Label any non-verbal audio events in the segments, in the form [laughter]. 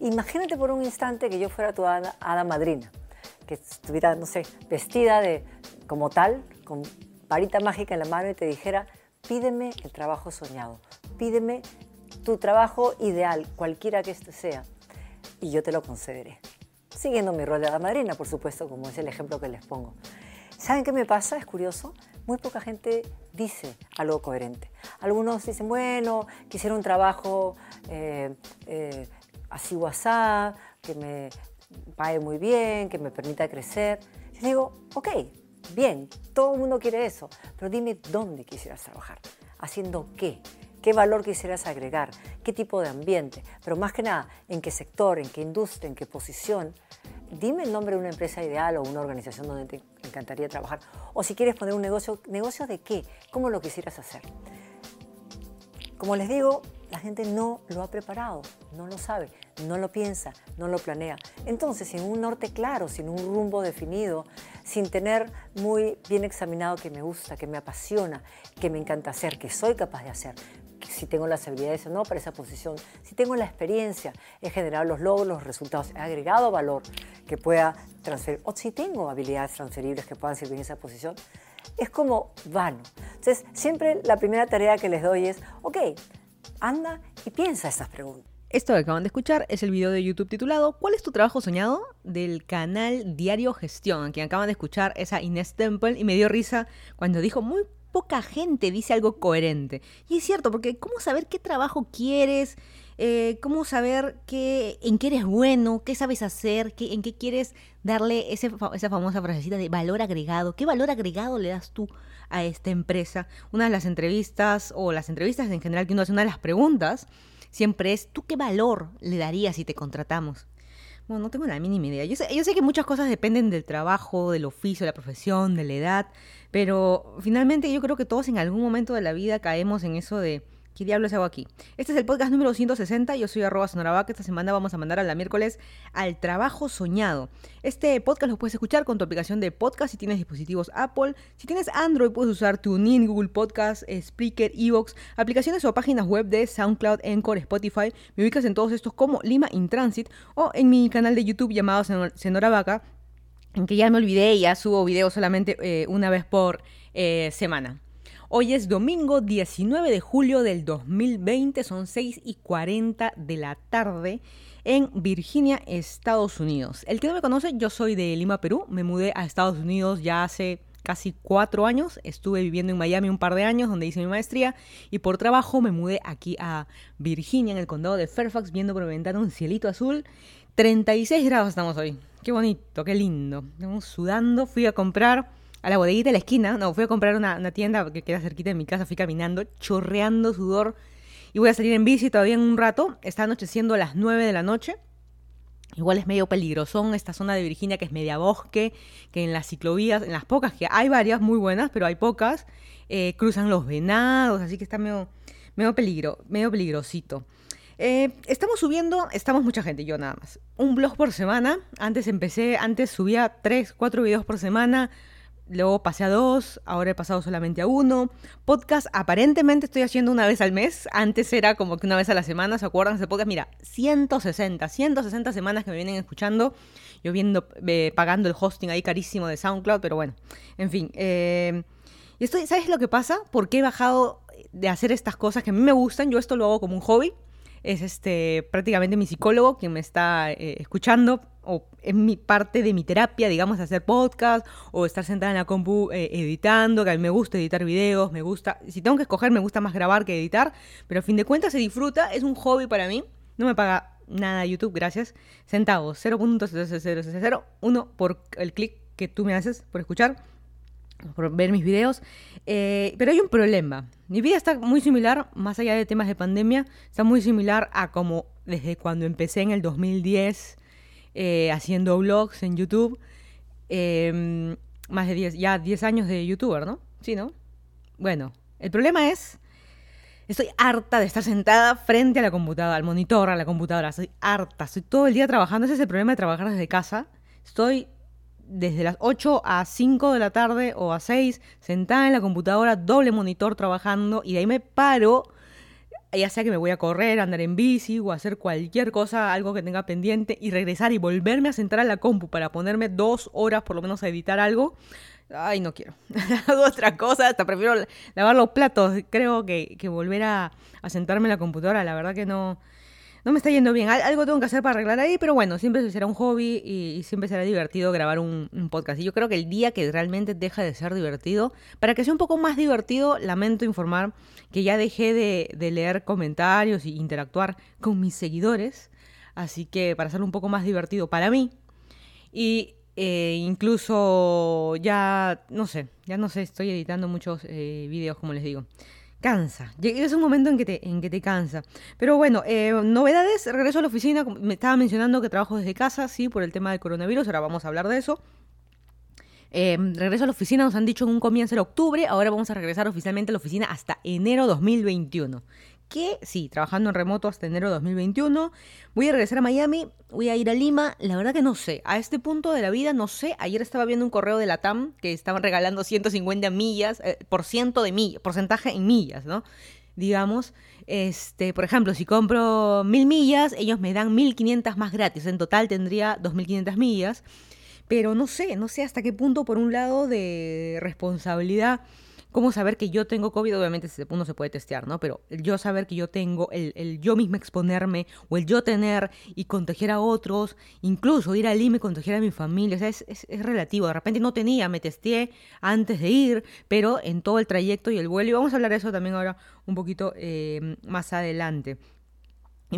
Imagínate por un instante que yo fuera tu hada, madrina, que estuviera, no sé, vestida de, como tal, con varita mágica en la mano y te dijera, pídeme el trabajo soñado, pídeme tu trabajo ideal, cualquiera que este sea, y yo te lo concederé. Siguiendo mi rol de hada madrina, por supuesto, como es el ejemplo que les pongo. ¿Saben qué me pasa? Es curioso. Muy poca gente dice algo coherente. Algunos dicen, bueno, quisiera un trabajo eh, eh, así WhatsApp, que me pague muy bien, que me permita crecer. Digo, ok, bien, todo el mundo quiere eso, pero dime dónde quisieras trabajar, haciendo qué, qué valor quisieras agregar, qué tipo de ambiente, pero más que nada, en qué sector, en qué industria, en qué posición. Dime el nombre de una empresa ideal o una organización donde te encantaría trabajar. O si quieres poner un negocio, ¿negocio de qué? ¿Cómo lo quisieras hacer? Como les digo, la gente no lo ha preparado, no lo sabe, no lo piensa, no lo planea. Entonces, sin un norte claro, sin un rumbo definido, sin tener muy bien examinado que me gusta, que me apasiona, que me encanta hacer, que soy capaz de hacer, si tengo las habilidades o no para esa posición, si tengo la experiencia, he generado los logros, los resultados, he agregado valor que pueda transferir, o si tengo habilidades transferibles que puedan servir en esa posición, es como vano. Entonces, siempre la primera tarea que les doy es, ok, anda y piensa estas preguntas. Esto que acaban de escuchar es el video de YouTube titulado ¿Cuál es tu trabajo soñado? del canal Diario Gestión, a quien acaban de escuchar esa Inés Temple y me dio risa cuando dijo muy poca gente dice algo coherente. Y es cierto, porque ¿cómo saber qué trabajo quieres? Eh, ¿Cómo saber qué, en qué eres bueno? ¿Qué sabes hacer? Qué, ¿En qué quieres darle esa famosa frasecita de valor agregado? ¿Qué valor agregado le das tú a esta empresa? Una de las entrevistas, o las entrevistas en general que uno hace, una de las preguntas, siempre es, ¿tú qué valor le darías si te contratamos? Bueno, no tengo la mínima idea. Yo sé, yo sé que muchas cosas dependen del trabajo, del oficio, de la profesión, de la edad, pero finalmente yo creo que todos en algún momento de la vida caemos en eso de ¿Qué diablos hago aquí? Este es el podcast número 160. Yo soy arroba. Esta semana vamos a mandar a la miércoles al trabajo soñado. Este podcast lo puedes escuchar con tu aplicación de podcast si tienes dispositivos Apple. Si tienes Android, puedes usar TuneIn, Google Podcast, Spreaker, Evox, aplicaciones o páginas web de SoundCloud, Encore, Spotify. Me ubicas en todos estos como Lima in Transit o en mi canal de YouTube llamado Vaca, en que ya me olvidé y ya subo videos solamente eh, una vez por eh, semana. Hoy es domingo 19 de julio del 2020, son 6 y 40 de la tarde en Virginia, Estados Unidos. El que no me conoce, yo soy de Lima, Perú. Me mudé a Estados Unidos ya hace casi cuatro años. Estuve viviendo en Miami un par de años donde hice mi maestría y por trabajo me mudé aquí a Virginia, en el condado de Fairfax, viendo por ventana un cielito azul. 36 grados estamos hoy. Qué bonito, qué lindo. Estamos sudando. Fui a comprar a la bodeguita de la esquina. No, fui a comprar una, tienda que queda cerquita de mi casa. Fui caminando, chorreando sudor. Y voy a salir en bici todavía en un rato. Está anocheciendo a las 9 de la noche. Igual es medio peligrosón esta zona de Virginia que es media bosque, que en las ciclovías, en las pocas, que hay varias muy buenas, pero hay pocas, eh, cruzan los venados, así que está medio, medio peligro, medio peligrosito. Eh, estamos subiendo, estamos mucha gente, yo nada más. Un blog por semana. Antes empecé, antes subía 3, 4 videos por semana luego pasé a dos, ahora he pasado solamente a uno. Podcast aparentemente estoy haciendo una vez al mes, antes era como que una vez a la semana, ¿se acuerdan ese podcast? Mira, 160, 160 semanas que me vienen escuchando, yo viendo, eh, pagando el hosting ahí carísimo de SoundCloud, pero bueno, en fin. Eh, y estoy, ¿Sabes lo que pasa? Porque he bajado de hacer estas cosas que a mí me gustan, yo esto lo hago como un hobby, es este prácticamente mi psicólogo quien me está eh, escuchando o es mi parte de mi terapia, digamos, hacer podcast o estar sentada en la compu eh, editando, que a mí me gusta editar videos, me gusta, si tengo que escoger, me gusta más grabar que editar, pero a fin de cuentas se disfruta, es un hobby para mí, no me paga nada YouTube, gracias, centavos, 0.0001 por el clic que tú me haces por escuchar, por ver mis videos, eh, pero hay un problema, mi vida está muy similar, más allá de temas de pandemia, está muy similar a como desde cuando empecé en el 2010 eh, haciendo vlogs en YouTube. Em, más de 10, ya 10 años de youtuber, ¿no? Sí, ¿no? Bueno, el problema es, estoy harta de estar sentada frente a la computadora, al monitor, a la computadora. Estoy harta, estoy todo el día trabajando. Ese es el problema de trabajar desde casa. Estoy desde las 8 a 5 de la tarde o a 6 sentada en la computadora, doble monitor trabajando y de ahí me paro ya sea que me voy a correr, andar en bici o hacer cualquier cosa, algo que tenga pendiente y regresar y volverme a sentar a la compu para ponerme dos horas por lo menos a editar algo, ay, no quiero. [laughs] Hago otra cosa, hasta prefiero lavar los platos, creo que, volver a, a sentarme en la computadora, la verdad que no, no me está yendo bien. Algo tengo que hacer para arreglar ahí, pero bueno, siempre será un hobby y, siempre será divertido grabar un, podcast. Y yo creo que el día que realmente deja de ser divertido, para que sea un poco más divertido, lamento informar que ya dejé de, leer comentarios y interactuar con mis seguidores. Así que para hacerlo un poco más divertido para mí. Y eh, incluso ya, no sé, ya no sé, estoy editando muchos eh, videos, como les digo cansa. Es un momento en que te, en que te cansa. Pero bueno, eh, novedades, regreso a la oficina. Me estaba mencionando que trabajo desde casa, sí, por el tema del coronavirus. Ahora vamos a hablar de eso. Eh, regreso a la oficina, nos han dicho en un comienzo de octubre. Ahora vamos a regresar oficialmente a la oficina hasta enero 2021 que sí, trabajando en remoto hasta enero de 2021. Voy a regresar a Miami, voy a ir a Lima. La verdad que no sé, a este punto de la vida no sé. Ayer estaba viendo un correo de la TAM que estaban regalando 150 millas, eh, por ciento de millas, porcentaje en millas, ¿no? Digamos, este, por ejemplo, si compro mil millas, ellos me dan 1500 más gratis. En total tendría 2500 millas. Pero no sé, no sé hasta qué punto, por un lado, de responsabilidad cómo saber que yo tengo COVID, obviamente punto se puede testear, ¿no? Pero el yo saber que yo tengo, el, yo misma exponerme, o el yo tener y contagiar a otros, incluso ir al IME y contagiar a mi familia, o sea, es, relativo. De repente no tenía, me testé antes de ir, pero en todo el trayecto y el vuelo, y vamos a hablar de eso también ahora un poquito eh, más adelante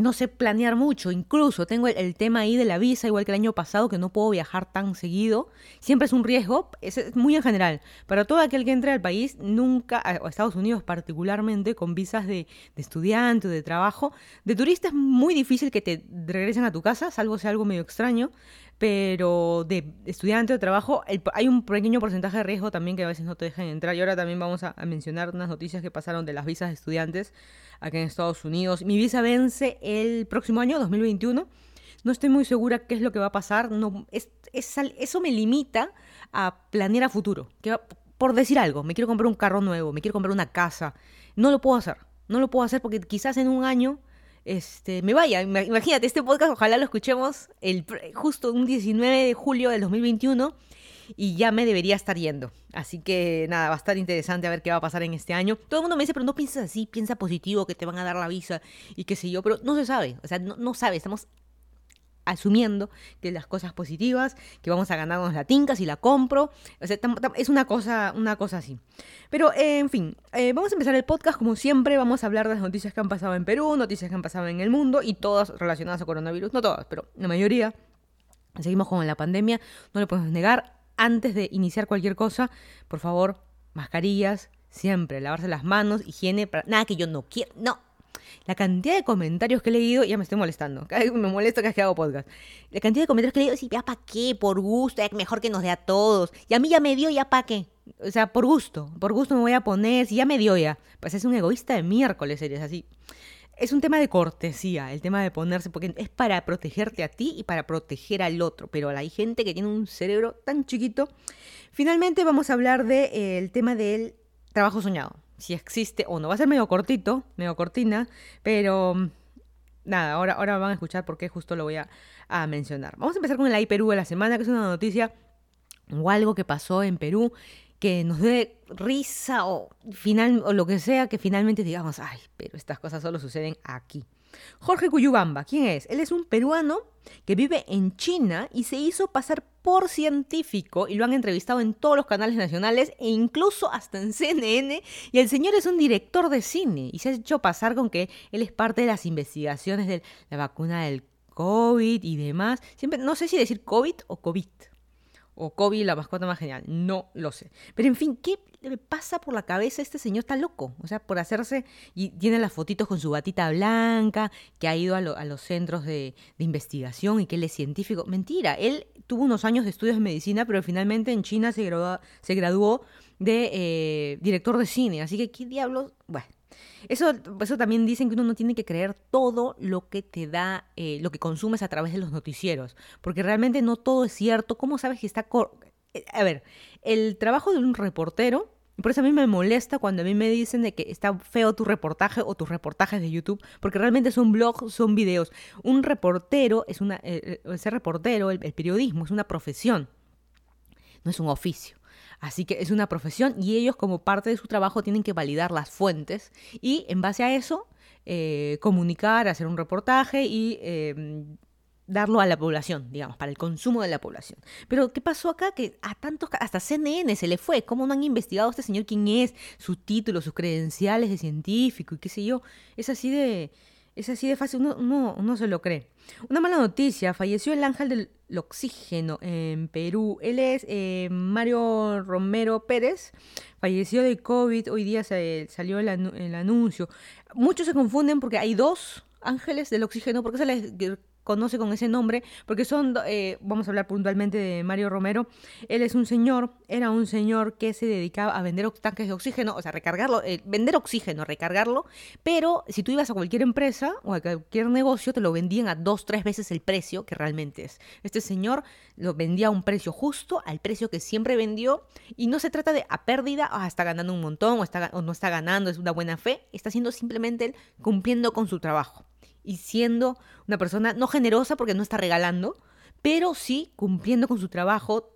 no sé planear mucho, incluso tengo el, tema ahí de la visa, igual que el año pasado, que no puedo viajar tan seguido. Siempre es un riesgo, es, muy en general. Para todo aquel que entre al país, nunca, a Estados Unidos particularmente, con visas de, de estudiante o de trabajo, de turista es muy difícil que te regresen a tu casa, salvo sea algo medio extraño pero de estudiante o trabajo hay un pequeño porcentaje de riesgo también que a veces no te dejan entrar. Y ahora también vamos a, mencionar unas noticias que pasaron de las visas de estudiantes acá en Estados Unidos. Mi visa vence el próximo año, 2021. No estoy muy segura qué es lo que va a pasar. No, es, eso me limita a planear a futuro. Que, por decir algo, me quiero comprar un carro nuevo, me quiero comprar una casa. No lo puedo hacer. No lo puedo hacer porque quizás en un año este, me vaya. Imagínate, este podcast ojalá lo escuchemos el, justo un 19 de julio del 2021 y ya me debería estar yendo. Así que nada, va a estar interesante a ver qué va a pasar en este año. Todo el mundo me dice, pero no piensas así, piensa positivo, que te van a dar la visa y qué sé yo, pero no se sabe, o sea, no, no sabe, estamos asumiendo que las cosas positivas, que vamos a ganarnos la tinca si la compro. O sea, es una cosa, una cosa así. Pero, eh, en fin, eh, vamos a empezar el podcast como siempre. Vamos a hablar de las noticias que han pasado en Perú, noticias que han pasado en el mundo y todas relacionadas a coronavirus. No todas, pero la mayoría. Seguimos con la pandemia, no le podemos negar. Antes de iniciar cualquier cosa, por favor, mascarillas, siempre, lavarse las manos, higiene, para... nada que yo no quiero, no, la cantidad de comentarios que he leído, ya me estoy molestando. Me vez que hago podcast. La cantidad de comentarios que he leído, sí, ya para qué, por gusto, es mejor que nos dé a todos. Y a mí ya me dio, ya para qué. O sea, por gusto, por gusto me voy a poner, si ya me dio ya. Pues es un egoísta de miércoles, eres así. Es un tema de cortesía, el tema de ponerse, porque es para protegerte a ti y para proteger al otro. Pero hay gente que tiene un cerebro tan chiquito. Finalmente vamos a hablar del de, eh, tema del trabajo soñado si existe o no. Va a ser medio cortito, medio cortina, pero mm, nada, ahora, ahora van a escuchar por qué justo lo voy a, mencionar. Vamos a empezar con el AI Perú de la semana, que es una noticia o algo que pasó en Perú que nos dé risa o, final, o lo que sea, que finalmente digamos, ay, pero estas cosas solo suceden aquí. Jorge Cuyubamba, ¿quién es? Él es un peruano que vive en China y se hizo pasar por científico y lo han entrevistado en todos los canales nacionales e incluso hasta en CNN y el señor es un director de cine y se ha hecho pasar con que él es parte de las investigaciones de la vacuna del COVID y demás. Siempre no sé si decir COVID o COVID o Kobe, la mascota más genial. No lo sé. Pero en fin, ¿qué le pasa por la cabeza a este señor? Está loco. O sea, por hacerse. Y tiene las fotitos con su batita blanca, que ha ido a, los centros de, investigación y que él es científico. Mentira. Él tuvo unos años de estudios de medicina, pero finalmente en China se graduó, se graduó de eh, director de cine. Así que, ¿qué diablos? Bueno. Eso, eso también dicen que uno no tiene que creer todo lo que te da, eh, lo que consumes a través de los noticieros, porque realmente no todo es cierto. ¿Cómo sabes que está... Eh, a ver, el trabajo de un reportero Por eso a mí me molesta cuando a mí me dicen de que está feo tu reportaje o tus reportajes de YouTube, porque realmente son blogs, son videos. Un reportero es una, eh, eh, reportero, el, el periodismo es una profesión, no es un oficio. Así que es una profesión y ellos como parte de su trabajo tienen que validar las fuentes y en base a eso eh, comunicar, hacer un reportaje y eh, darlo a la población, digamos, para el consumo de la población. Pero ¿qué pasó acá? Que a tantos, hasta CNN se le fue. ¿Cómo no han investigado a este señor quién es, su título, sus credenciales de científico y qué sé yo? Es así de es así de fácil, uno, se lo cree. Una mala noticia, falleció el ángel del oxígeno en Perú. Él es eh, Mario Romero Pérez, falleció de COVID, hoy día salió el, el, anuncio. Muchos se confunden porque hay dos ángeles del oxígeno, porque se les conoce con ese nombre, porque son, eh, vamos a hablar puntualmente de Mario Romero, él es un señor, era un señor que se dedicaba a vender tanques de oxígeno, o sea, recargarlo, eh, vender oxígeno, recargarlo, pero si tú ibas a cualquier empresa o a cualquier negocio, te lo vendían a dos, tres veces el precio que realmente es. Este señor lo vendía a un precio justo, al precio que siempre vendió, y no se trata de a pérdida, ah, está ganando un montón, o, está, o no está ganando, es una buena fe, está haciendo simplemente cumpliendo con su trabajo y siendo una persona no generosa porque no está regalando, pero sí cumpliendo con su trabajo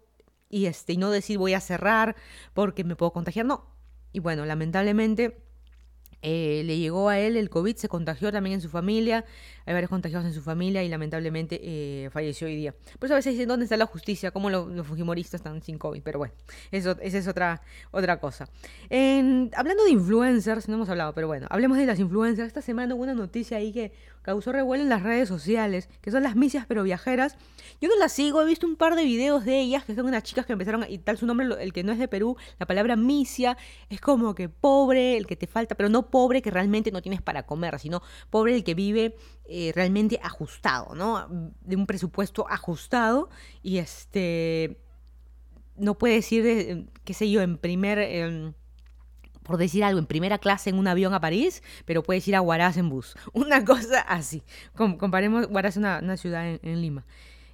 y este y no decir voy a cerrar porque me puedo contagiar, no. Y bueno, lamentablemente eh, le llegó a él el COVID, se contagió también en su familia, hay varios contagiados en su familia y lamentablemente eh, falleció hoy día. Por eso a veces dicen, ¿dónde está la justicia? ¿Cómo los, fujimoristas están sin COVID? Pero bueno, eso, esa es otra, otra cosa. Hablando de influencers, no hemos hablado, pero bueno, hablemos de las influencers. Esta semana hubo una noticia ahí que causó revuelo en las redes sociales, que son las misias pero viajeras. Yo no las sigo, he visto un par de videos de ellas, que son unas chicas que empezaron, y tal su nombre, el que no es de Perú, la palabra misia, es como que pobre, el que te falta, pero no pobre que realmente no tienes para comer, sino pobre el que vive eh, realmente ajustado, ¿no? De un presupuesto ajustado y este... No puedes ir, qué sé yo, en primer... Eh, por decir algo, en primera clase en un avión a París, pero puedes ir a Huaraz en bus. [laughs] Una cosa así. comparemos, Huaraz es una, ciudad en, Lima,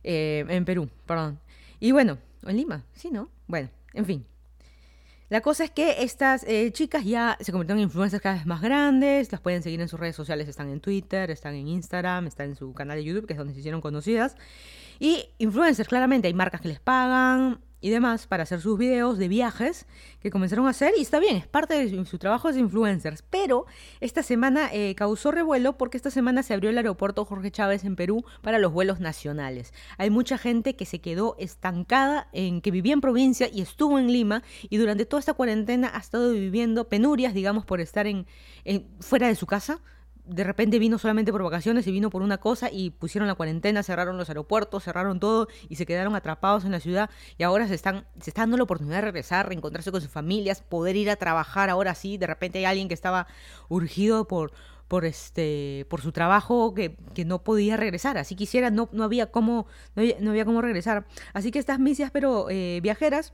eh, en Perú, perdón. Y bueno, en Lima, sí, ¿no? Bueno, en fin. La cosa es que estas eh, chicas ya se convirtieron en influencers cada vez más grandes, las pueden seguir en sus redes sociales, están en Twitter, están en Instagram, están en su canal de YouTube, que es donde se hicieron conocidas. Y influencers, claramente, hay marcas que les pagan, y demás para hacer sus videos de viajes que comenzaron a hacer y está bien, es parte de su trabajo de influencers, pero esta semana eh, causó revuelo porque esta semana se abrió el aeropuerto Jorge Chávez en Perú para los vuelos nacionales. Hay mucha gente que se quedó estancada en que vivía en provincia y estuvo en Lima y durante toda esta cuarentena ha estado viviendo penurias, digamos, por estar en fuera de su casa de repente vino solamente por vacaciones y vino por una cosa y pusieron la cuarentena, cerraron los aeropuertos, cerraron todo y se quedaron atrapados en la ciudad y ahora se están, se está dando la oportunidad de regresar, reencontrarse con sus familias, poder ir a trabajar ahora sí, de repente hay alguien que estaba urgido por, por este por su trabajo que, que, no podía regresar. Así quisiera no, no había cómo no había, no había cómo regresar. Así que estas misias pero eh, viajeras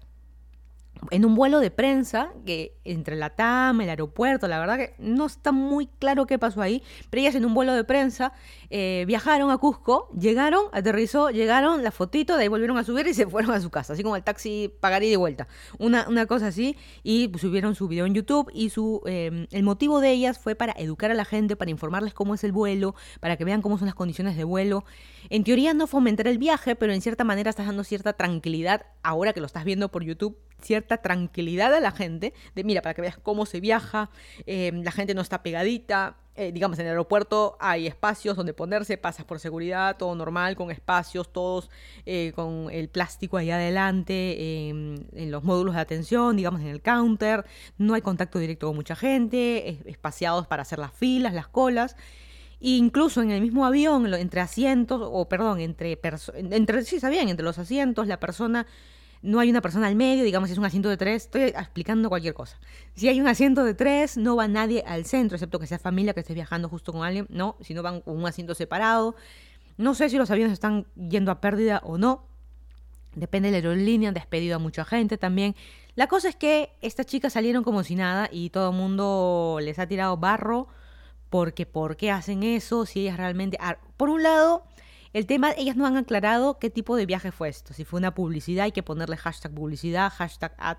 en un vuelo de prensa que entre la TAM, el aeropuerto, la verdad que no está muy claro qué pasó ahí, pero ellas en un vuelo de prensa eh, viajaron a Cusco, llegaron, aterrizó, llegaron, la fotito, de ahí volvieron a subir y se fueron a su casa, así como el taxi pagar de vuelta, una, una cosa así, y subieron su video en YouTube y su em, el motivo de ellas fue para educar a la gente, para informarles cómo es el vuelo, para que vean cómo son las condiciones de vuelo. En teoría no fomentar el viaje, pero en cierta manera estás dando cierta tranquilidad ahora que lo estás viendo por YouTube cierta tranquilidad a la gente, de mira, para que veas cómo se viaja, eh, la gente no está pegadita, eh, digamos, en el aeropuerto hay espacios donde ponerse, pasas por seguridad, todo normal, con espacios, todos eh, con el plástico ahí adelante, en los módulos de atención, digamos, en el counter, no hay contacto directo con mucha gente, espaciados para hacer las filas, las colas. E incluso en el mismo avión, entre asientos, o perdón, entre, entre sí, sabían, entre los asientos, la persona no hay una persona al medio, digamos, si es un asiento de tres, estoy explicando cualquier cosa. Si hay un asiento de tres, no va nadie al centro, excepto que sea familia que esté viajando justo con alguien, no, si no van con un asiento separado. No sé si los aviones están yendo a pérdida o no. Depende de la aerolínea, han despedido a mucha gente también. La cosa es que estas chicas salieron como si nada y todo el mundo les ha tirado barro porque ¿por qué hacen eso? Si ellas realmente... Por un lado, El tema, ellas no han aclarado qué tipo de viaje fue esto. Si fue una publicidad, hay que ponerle hashtag publicidad, hashtag ad.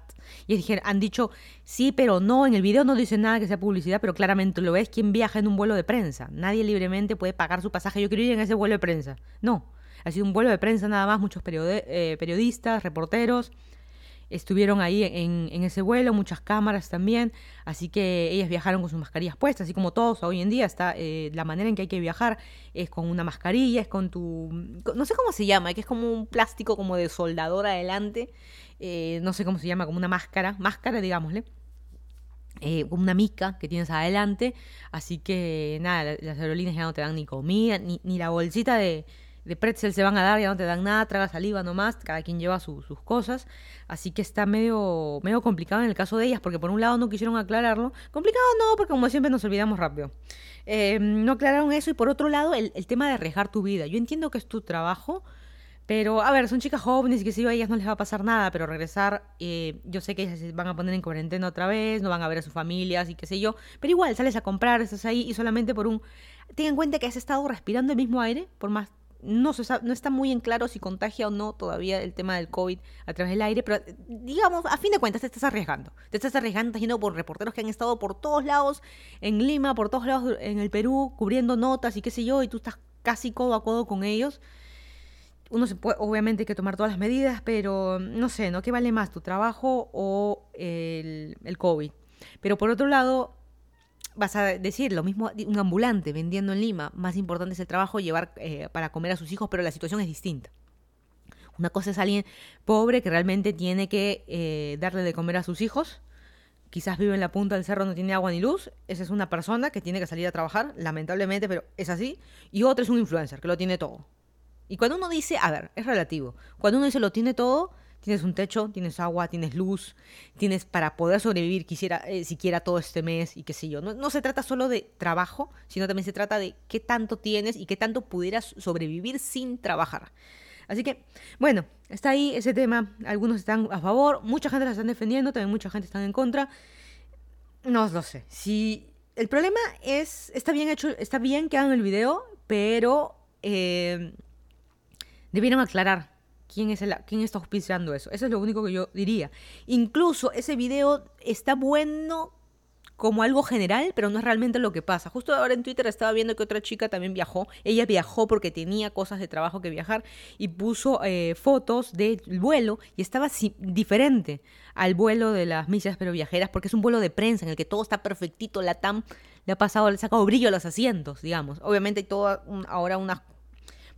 Y dijeron, han dicho sí, pero no. En el video no dice nada que sea publicidad, pero claramente lo ves quien viaja en un vuelo de prensa. Nadie libremente puede pagar su pasaje. Yo quiero ir en ese vuelo de prensa. No. Ha sido un vuelo de prensa nada más, muchos eh, periodistas, reporteros estuvieron ahí en, ese vuelo, muchas cámaras también, así que ellas viajaron con sus mascarillas puestas, así como todos hoy en día está eh, la manera en que hay que viajar es con una mascarilla, es con tu, no sé cómo se llama, que es como un plástico como de soldador adelante, eh, no sé cómo se llama, como una máscara, máscara digámosle. Eh, una mica que tienes adelante, así que nada, las aerolíneas ya no te dan ni comida, ni, ni la bolsita de, de pretzel se van a dar, ya no te dan nada, traga saliva nomás, cada quien lleva sus cosas, así que está medio, medio complicado en el caso de ellas, porque por un lado no quisieron aclararlo, complicado no, porque como siempre nos olvidamos rápido, eh, no aclararon eso y por otro lado el, tema de arriesgar tu vida, yo entiendo que es tu trabajo, pero, a ver, son chicas jóvenes y que si a ellas no les va a pasar nada, pero regresar, eh, yo sé que ellas se van a poner en cuarentena otra vez, no van a ver a sus familias y qué sé yo, pero igual sales a comprar, estás ahí y solamente por un... Ten en cuenta que has estado respirando el mismo aire por más no, no está muy en claro si contagia o no todavía el tema del COVID a través del aire, pero digamos, a fin de cuentas te estás arriesgando. Te estás arriesgando, estás yendo por reporteros que han estado por todos lados, en Lima, por todos lados en el Perú, cubriendo notas y qué sé yo, y tú estás casi codo a codo con ellos. Uno se puede, obviamente hay que tomar todas las medidas, pero no sé, ¿no? ¿Qué vale más, tu trabajo o el, el COVID? Pero por otro lado, vas a decir lo mismo un ambulante vendiendo en Lima, más importante es el trabajo, llevar eh, para comer a sus hijos, pero la situación es distinta. Una cosa es alguien pobre que realmente tiene que eh, darle de comer a sus hijos, quizás vive en la punta del cerro, no tiene agua ni luz, esa es una persona que tiene que salir a trabajar, lamentablemente, pero es así, y otro es un influencer que lo tiene todo. Y cuando uno dice, a ver, es relativo, cuando uno dice lo tiene todo, Tienes un techo, tienes agua, tienes luz, tienes para poder sobrevivir quisiera, eh, siquiera todo este mes y qué sé yo. No, no, se trata solo de trabajo, sino también se trata de qué tanto tienes y qué tanto pudieras sobrevivir sin trabajar. Así que, bueno, está ahí ese tema. Algunos están a favor, mucha gente la están defendiendo, también mucha gente está en contra. No lo sé. Si el problema es, está bien hecho, está bien que hagan el video, pero eh, debieron aclarar quién, está auspiciando eso. Eso es lo único que yo diría. Incluso ese video está bueno como algo general, pero no es realmente lo que pasa. Justo ahora en Twitter estaba viendo que otra chica también viajó. Ella viajó porque tenía cosas de trabajo que viajar y puso eh, fotos del vuelo y estaba diferente al vuelo de las millas pero viajeras porque es un vuelo de prensa en el que todo está perfectito. La TAM le ha pasado, le ha sacado brillo a los asientos, digamos. Obviamente hay todo ahora unas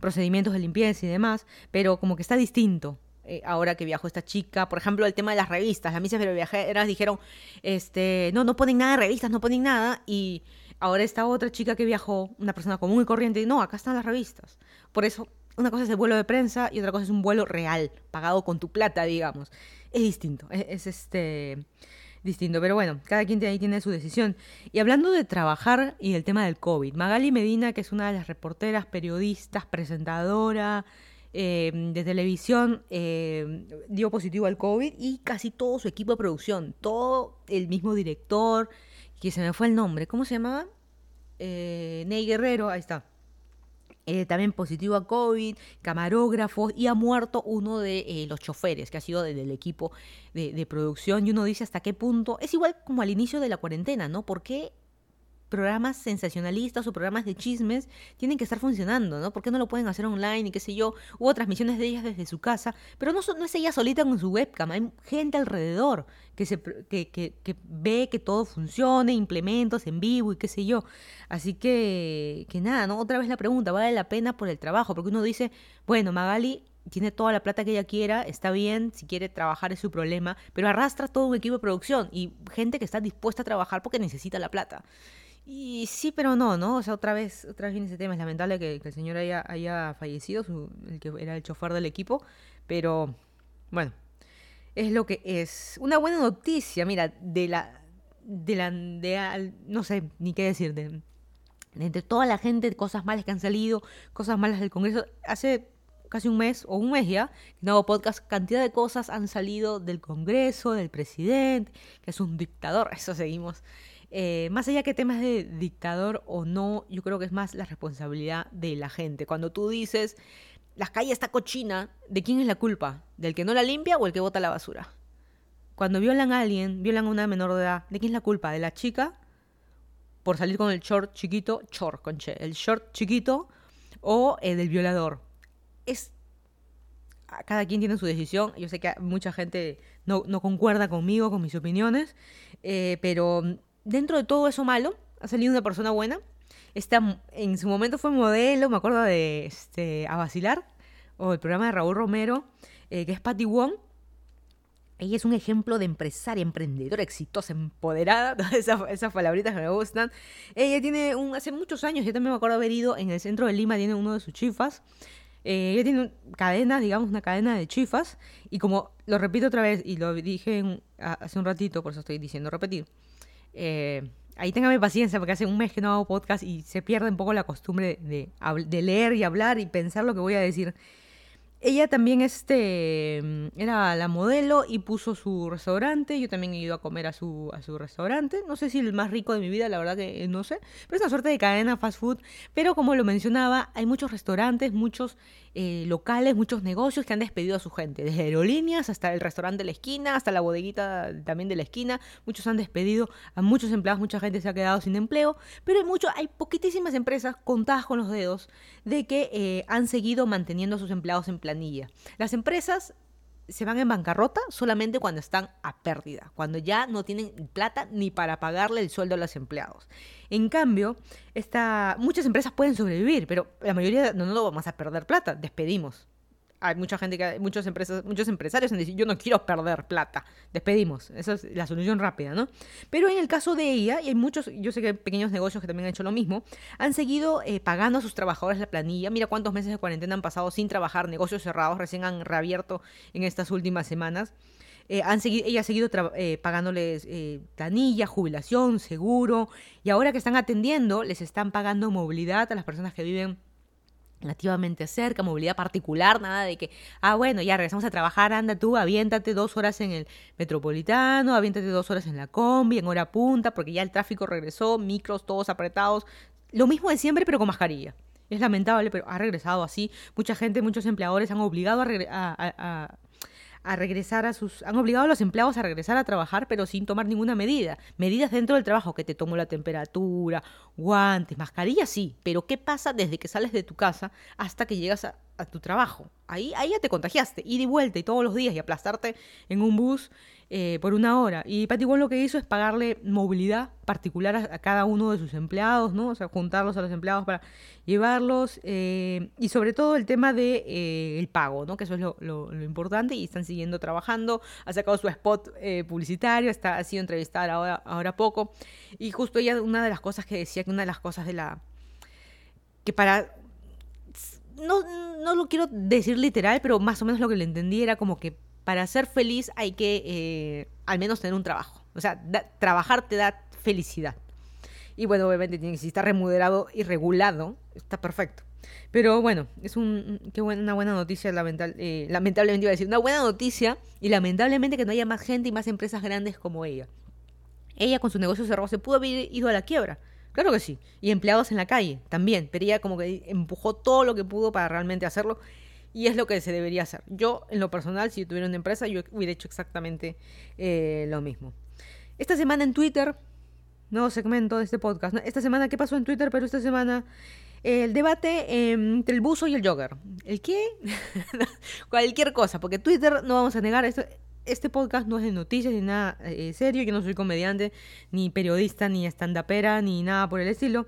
procedimientos de limpieza y demás, pero como que está distinto. Eh, ahora que viajó esta chica, por ejemplo, el tema de las revistas, las misas viajeras dijeron, este, no, no ponen nada de revistas, no ponen nada, y ahora esta otra chica que viajó, una persona común y corriente, no, acá están las revistas. Por eso, una cosa es el vuelo de prensa y otra cosa es un vuelo real, pagado con tu plata, digamos. Es distinto, es este distinto. Pero bueno, cada quien ahí tiene su decisión. Y hablando de trabajar y del tema del COVID, Magali Medina, que es una de las reporteras, periodistas, presentadora eh, de televisión, eh, dio positivo al COVID y casi todo su equipo de producción, todo el mismo director, que se me fue el nombre, ¿cómo se llamaba? Eh, Ney Guerrero, ahí está eh, también positivo a COVID, camarógrafos y ha muerto uno de eh, los choferes que ha sido del equipo de, de, producción y uno dice hasta qué punto, es igual como al inicio de la cuarentena, ¿no? ¿Por qué programas sensacionalistas o programas de chismes tienen que estar funcionando, ¿no? ¿Por qué no lo pueden hacer online y qué sé yo? Hubo transmisiones de ellas desde su casa, pero no, no es ella solita con su webcam, hay gente alrededor que, se, que, que, que ve que todo funcione, implementos en vivo y qué sé yo. Así que, que nada, ¿no? Otra vez la pregunta, ¿vale la pena por el trabajo? Porque uno dice, bueno, Magali tiene toda la plata que ella quiera, está bien, si quiere trabajar es su problema, pero arrastra todo un equipo de producción y gente que está dispuesta a trabajar porque necesita la plata. Y sí, pero no, ¿no? O sea, otra vez, otra vez viene ese tema. Es lamentable que, el señor haya, haya fallecido, el que era el chofer del equipo. Pero, bueno, es lo que es. Una buena noticia, mira, de la. De la. De, no sé ni qué decir. De, entre toda la gente, cosas malas que han salido, cosas malas del Congreso. Hace casi un mes o un mes ya, nuevo podcast, cantidad de cosas han salido del Congreso, del presidente, que es un dictador, [laughs] eso seguimos eh, más allá que temas de dictador o no, yo creo que es más la responsabilidad de la gente. Cuando tú dices, la calle está cochina, ¿de quién es la culpa? ¿Del que no la limpia o el que bota la basura? Cuando violan a alguien, violan a una menor de edad, ¿de quién es la culpa? ¿De la chica por salir con el short chiquito, short, conche, el short chiquito o eh, del violador? Es cada quien tiene su decisión. Yo sé que mucha gente no, concuerda conmigo, con mis opiniones, eh, pero dentro de todo eso malo, ha salido una persona buena. Está, en su momento fue modelo, me acuerdo de este, A Vacilar, o el programa de Raúl Romero, eh, que es Patty Wong. Ella es un ejemplo de empresaria, emprendedora, exitosa, empoderada, [laughs] todas esas, esas, palabritas que me gustan. Ella tiene un, hace muchos años, yo también me acuerdo haber ido en el centro de Lima, tiene uno de sus chifas, eh, ella tiene cadenas, digamos, una cadena de chifas. Y como lo repito otra vez, y lo dije hace un ratito, por eso estoy diciendo repetir. Eh, ahí téngame paciencia, porque hace un mes que no hago podcast y se pierde un poco la costumbre de, de leer y hablar y pensar lo que voy a decir. Ella también este, era la modelo y puso su restaurante. Yo también he ido a comer a su, a su restaurante. No sé si el más rico de mi vida, la verdad que no sé. Pero es una suerte de cadena fast food. Pero como lo mencionaba, hay muchos restaurantes, muchos eh, locales, muchos negocios que han despedido a su gente, desde aerolíneas hasta el restaurante de la esquina, hasta la bodeguita también de la esquina. Muchos han despedido a muchos empleados, mucha gente se ha quedado sin empleo, pero hay, mucho, hay poquitísimas empresas contadas con los dedos de que eh, han seguido manteniendo a sus empleados en Las empresas se van en bancarrota solamente cuando están a pérdida, cuando ya no tienen plata ni para pagarle el sueldo a los empleados. En cambio, muchas empresas pueden sobrevivir, pero la mayoría no, no lo vamos a perder plata, despedimos hay mucha gente que, muchas empresas, muchos empresarios han dicho, yo no quiero perder plata, despedimos. Esa es la solución rápida, ¿no? Pero en el caso de ella, y hay muchos, yo sé que hay pequeños negocios que también han hecho lo mismo, han seguido eh, pagando a sus trabajadores la planilla. Mira cuántos meses de cuarentena han pasado sin trabajar, negocios cerrados, recién han reabierto en estas últimas semanas. Eh, han seguido, ella ha seguido eh, pagándoles planilla, jubilación, seguro, y ahora que están atendiendo, les están pagando movilidad a las personas que viven relativamente cerca, movilidad particular, nada de que, ah, bueno, ya regresamos a trabajar, anda tú, aviéntate dos horas en el metropolitano, aviéntate dos horas en la combi, en hora punta, porque ya el tráfico regresó, micros todos apretados, lo mismo de siempre, pero con mascarilla. Es lamentable, pero ha regresado así. Mucha gente, muchos empleadores han obligado a, a a regresar a sus... Han obligado a los empleados a regresar a trabajar, pero sin tomar ninguna medida. Medidas dentro del trabajo, que te tomo la temperatura, guantes, mascarilla, sí, pero ¿qué pasa desde que sales de tu casa hasta que llegas a, tu trabajo? Ahí, ahí ya te contagiaste, ir y vuelta y todos los días y aplastarte en un bus eh, por una hora. Y Patty lo que hizo es pagarle movilidad particular a, cada uno de sus empleados, ¿no? O sea, juntarlos a los empleados para llevarlos. Eh, y sobre todo el tema de eh, el pago, ¿no? Que eso es lo, importante. Y están siguiendo trabajando. Ha sacado su spot publicitario, está, ha sido entrevistada ahora, ahora poco. Y justo ella, una de las cosas que decía, que una de las cosas de la... que para no, no, lo quiero decir literal, pero más o menos lo que le entendí era como que para ser feliz hay que eh, al menos tener un trabajo. O sea, trabajar te da felicidad. Y bueno, obviamente tiene que si está remunerado y regulado, está perfecto. Pero bueno, es un, qué buena, una buena noticia, eh, lamentablemente iba a decir, una buena noticia y lamentablemente que no haya más gente y más empresas grandes como ella. Ella con su negocio cerrado se pudo haber ido a la quiebra. Claro que sí. Y empleados en la calle también. Pero ella como que empujó todo lo que pudo para realmente hacerlo y es lo que se debería hacer. Yo, en lo personal, si tuviera una empresa, yo hubiera hecho exactamente eh, lo mismo. Esta semana en Twitter, nuevo segmento de este podcast. Esta semana, ¿qué pasó en Twitter? Pero esta semana, el debate entre el buzo y el jogger. ¿El qué? [laughs] Cualquier cosa, porque Twitter, no vamos a negar, esto, este podcast no es de noticias ni nada eh, serio. Yo no soy comediante, ni periodista, ni estandapera, ni nada por el estilo.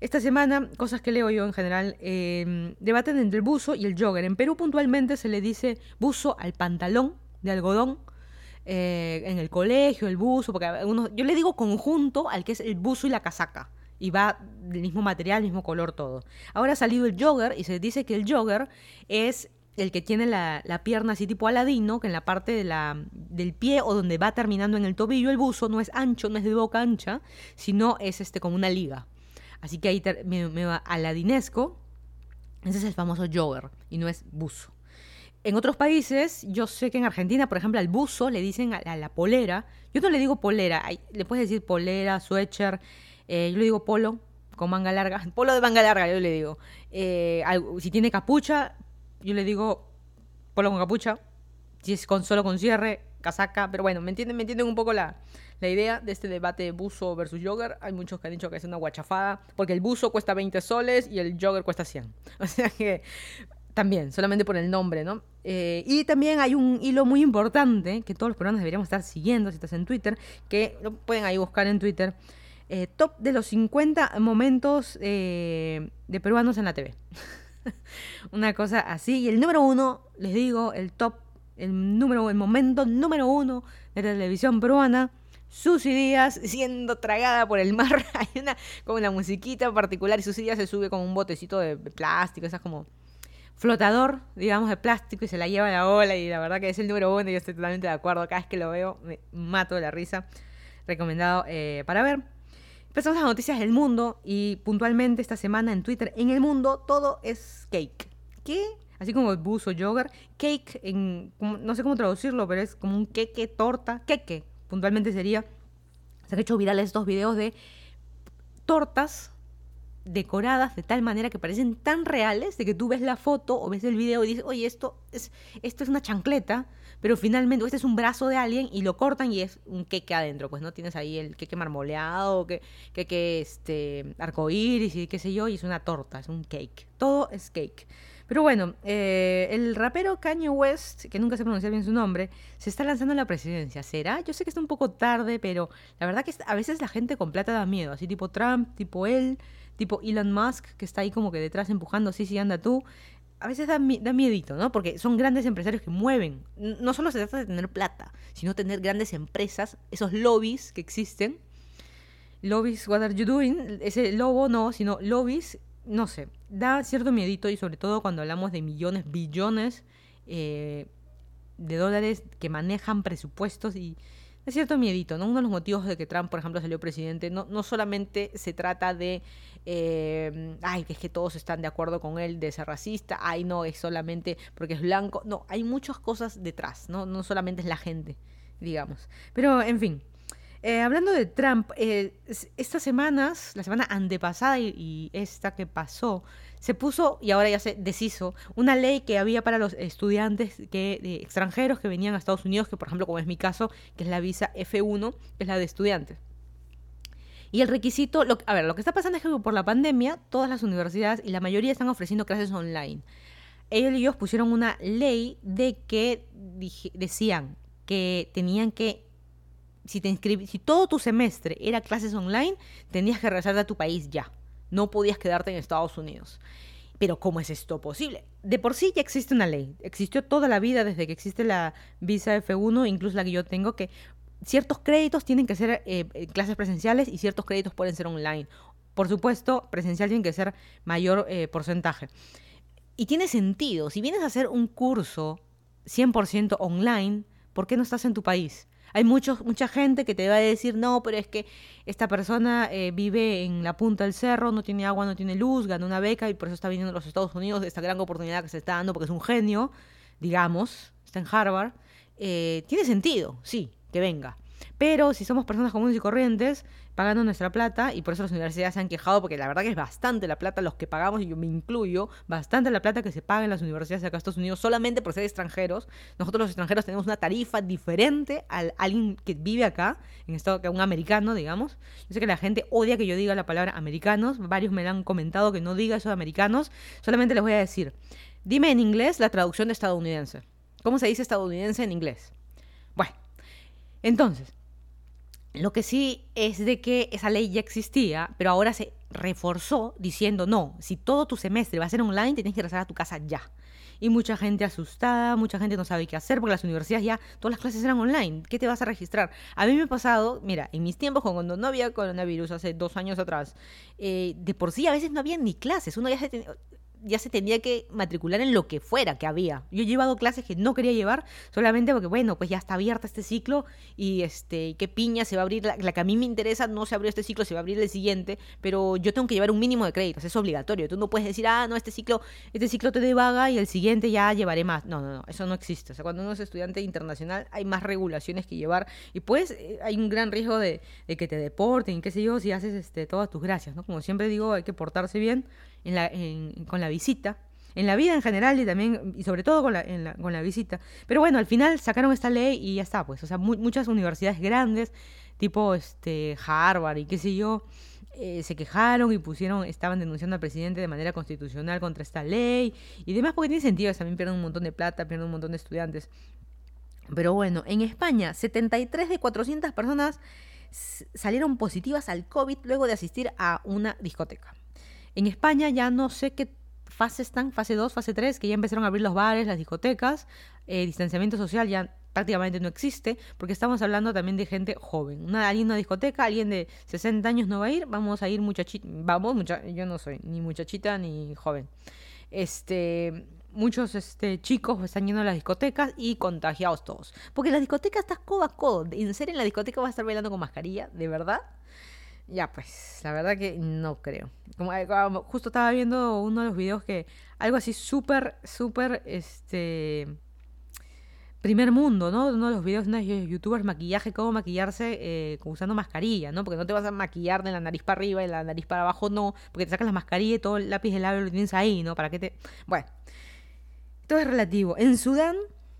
Esta semana, cosas que leo yo en general, em, debaten entre el buzo y el jogger. En Perú puntualmente se le dice buzo al pantalón de algodón. Eh, en el colegio, el buzo, porque yo le digo conjunto al que es el buzo y la casaca. Y va del mismo material, mismo color, todo. Ahora ha salido el jogger y se dice que el jogger es el que tiene la, pierna así tipo aladino, que en la parte del pie o donde va terminando en el tobillo el buzo no es ancho, no es de boca ancha, sino es este como una liga. Así que ahí me, va aladinesco. Ese es el famoso jogger y no es buzo. en otros países, yo sé que en Argentina, por ejemplo, al buzo le dicen a, la polera. Yo no le digo polera, le puedes decir polera, sweater, eh, yo le digo polo con manga larga, [laughs] polo de manga larga, yo le digo. Eh, si tiene capucha, yo le digo polo con capucha. Si es con solo con cierre, casaca. Pero bueno, me entienden, me entienden un poco la, la idea de este debate buzo versus jogger. Hay muchos que han dicho que es una guachafada, porque el buzo cuesta 20 soles y el jogger cuesta 100. [laughs] O sea que también, solamente por el nombre, ¿no? Eh, y también hay un hilo muy importante que todos los peruanos deberíamos estar siguiendo si estás en Twitter, que lo pueden ahí buscar en Twitter. Eh, top de los 50 momentos eh, de peruanos en la TV. [laughs] [laughs] Una cosa así. Y el número uno, les digo, el top, el número, el momento número uno de la televisión peruana. Susy Díaz siendo tragada por el mar. [laughs] Hay una con una musiquita particular y Susy Díaz se sube con un botecito de plástico, esas como flotador, digamos, de plástico y se la lleva a la ola y la verdad que es el número uno y yo estoy totalmente de acuerdo. Cada vez que lo veo me mato de la risa. Recomendado eh, para ver. Empezamos las noticias del mundo y puntualmente esta semana en Twitter, en el mundo todo es cake. ¿Qué? Así como el buzo, jogger, cake, en, no sé cómo traducirlo, pero es como un queque, torta, queque, puntualmente sería. Se han hecho virales estos videos de tortas decoradas de tal manera que parecen tan reales de que tú ves la foto o ves el video y dices, oye, esto es, esto es una chancleta, pero finalmente este es un brazo de alguien y lo cortan y es un queque adentro, pues no tienes ahí el queque marmoleado, que, que, este, arcoíris y qué sé yo, y es una torta, es un cake, todo es cake. Pero bueno, eh, el rapero Kanye West, que nunca se pronuncia bien su nombre, se está lanzando a la presidencia. ¿Será? Yo sé que está un poco tarde, pero la verdad que a veces la gente con plata da miedo, así tipo Trump, tipo él tipo Elon Musk, que está ahí como que detrás empujando, sí, sí, anda tú. A veces da, da miedito, ¿no? Porque son grandes empresarios que mueven. No solo se trata de tener plata, sino tener grandes empresas, esos lobbies que existen. Lobbies, what are you doing? Ese lobo no, sino lobbies, no sé, da cierto miedito y sobre todo cuando hablamos de millones, billones eh, de dólares que manejan presupuestos y es cierto miedito, ¿no? Uno de los motivos de que Trump, por ejemplo, salió presidente, no, no solamente se trata de, eh, ay, que es que todos están de acuerdo con él de ser racista, ay, no, es solamente porque es blanco, no, hay muchas cosas detrás, ¿no? No solamente es la gente, digamos. Pero, en fin, eh, hablando de Trump, eh, estas semanas, la semana antepasada y, esta que pasó, se puso, y ahora ya se deshizo, una ley que había para los estudiantes que, extranjeros que venían a Estados Unidos, que por ejemplo, como es mi caso, que es la visa F1, que es la de estudiantes. Y el requisito, a ver, lo que está pasando es que por la pandemia, todas las universidades y la mayoría están ofreciendo clases online. Ellos pusieron una ley de que decían que tenían que si, te si todo tu semestre era clases online, tenías que regresar a tu país ya. No podías quedarte en Estados Unidos. Pero ¿cómo es esto posible? De por sí ya existe una ley. Existió toda la vida desde que existe la visa F1, incluso la que yo tengo, que ciertos créditos tienen que ser eh, eh, clases presenciales y ciertos créditos pueden ser online. Por supuesto, presencial tiene que ser mayor eh, porcentaje. Y tiene sentido. Si vienes a hacer un curso 100% online, ¿por qué no estás en tu país? Hay mucha gente que te va a decir, no, pero es que esta persona eh, vive en la punta del cerro, no tiene agua, no tiene luz, gana una beca y por eso está viniendo a los Estados Unidos, esta gran oportunidad que se está dando porque es un genio, digamos, está en Harvard. Eh, tiene sentido, sí, que venga. Pero si somos personas comunes y corrientes, pagando nuestra plata, y por eso las universidades se han quejado, porque la verdad que es bastante la plata los que pagamos, y yo me incluyo, bastante la plata que se paga en las universidades de acá Estados Unidos, solamente por ser extranjeros. Nosotros los extranjeros tenemos una tarifa diferente a alguien que vive acá, en estado que un americano, digamos. Yo sé que la gente odia que yo diga la palabra americanos, varios me han comentado que no diga eso de americanos, solamente les voy a decir, dime en inglés la traducción de estadounidense. ¿Cómo se dice estadounidense en inglés? Bueno, entonces, lo que sí es de que esa ley ya existía, pero ahora se reforzó diciendo, no, si todo tu semestre va a ser online, tienes que regresar a tu casa ya. Y mucha gente asustada, mucha gente no sabe qué hacer, porque las universidades ya, todas las clases eran online. ¿Qué te vas a registrar? A mí me ha pasado, mira, en mis tiempos, cuando no había coronavirus, hace dos años atrás, eh, de por sí a veces no había ni clases. Uno ya se ya se tenía que matricular en lo que fuera que había. Yo he llevado clases que no quería llevar solamente porque, bueno, pues ya está abierta este ciclo y este, qué piña se va a abrir, la, que a mí me interesa no se abrió este ciclo, se va a abrir el siguiente, pero yo tengo que llevar un mínimo de créditos, es obligatorio. Tú no puedes decir, ah, no, este ciclo, este ciclo te vaga y el siguiente ya llevaré más. No, no, no, eso no existe. O sea, cuando uno es estudiante internacional hay más regulaciones que llevar y pues hay un gran riesgo de, de que te deporten, qué sé yo, si haces este, todas tus gracias, ¿no? Como siempre digo, hay que portarse bien en la, con la visita, en la vida en general y también, y sobre todo con la, con la visita. Pero bueno, al final sacaron esta ley y ya está, pues, o sea, muchas universidades grandes, tipo este, Harvard y qué sé yo, eh, se quejaron y pusieron, estaban denunciando al presidente de manera constitucional contra esta ley y demás, porque tiene sentido, también pierden un montón de plata, pierden un montón de estudiantes. Pero bueno, en España, 73 de 400 personas salieron positivas al COVID luego de asistir a una discoteca. En España ya no sé qué fase están, fase 2, fase 3, que ya empezaron a abrir los bares, las discotecas, el distanciamiento social ya prácticamente no existe, porque estamos hablando también de gente joven. Una, alguien en una discoteca, alguien de 60 años no va a ir, vamos a ir muchachita, vamos, mucha, yo no soy ni muchachita ni joven. Este, muchos este, chicos están yendo a las discotecas y contagiados todos. Porque las discotecas estás codo a codo. En serio, en la discoteca vas a estar bailando con mascarilla, ¿de verdad? Ya, pues, la verdad que no creo. Como, eh, justo estaba viendo uno de los videos que algo así súper, súper, este, primer mundo, ¿no? Uno de los videos de unos youtubers maquillaje, cómo maquillarse eh, usando mascarilla, ¿no? Porque no te vas a maquillar de la nariz para arriba y la nariz para abajo, no, porque te sacas la mascarilla y todo el lápiz de labio lo tienes ahí, ¿no? Para que te... Bueno, todo es relativo. En Sudán,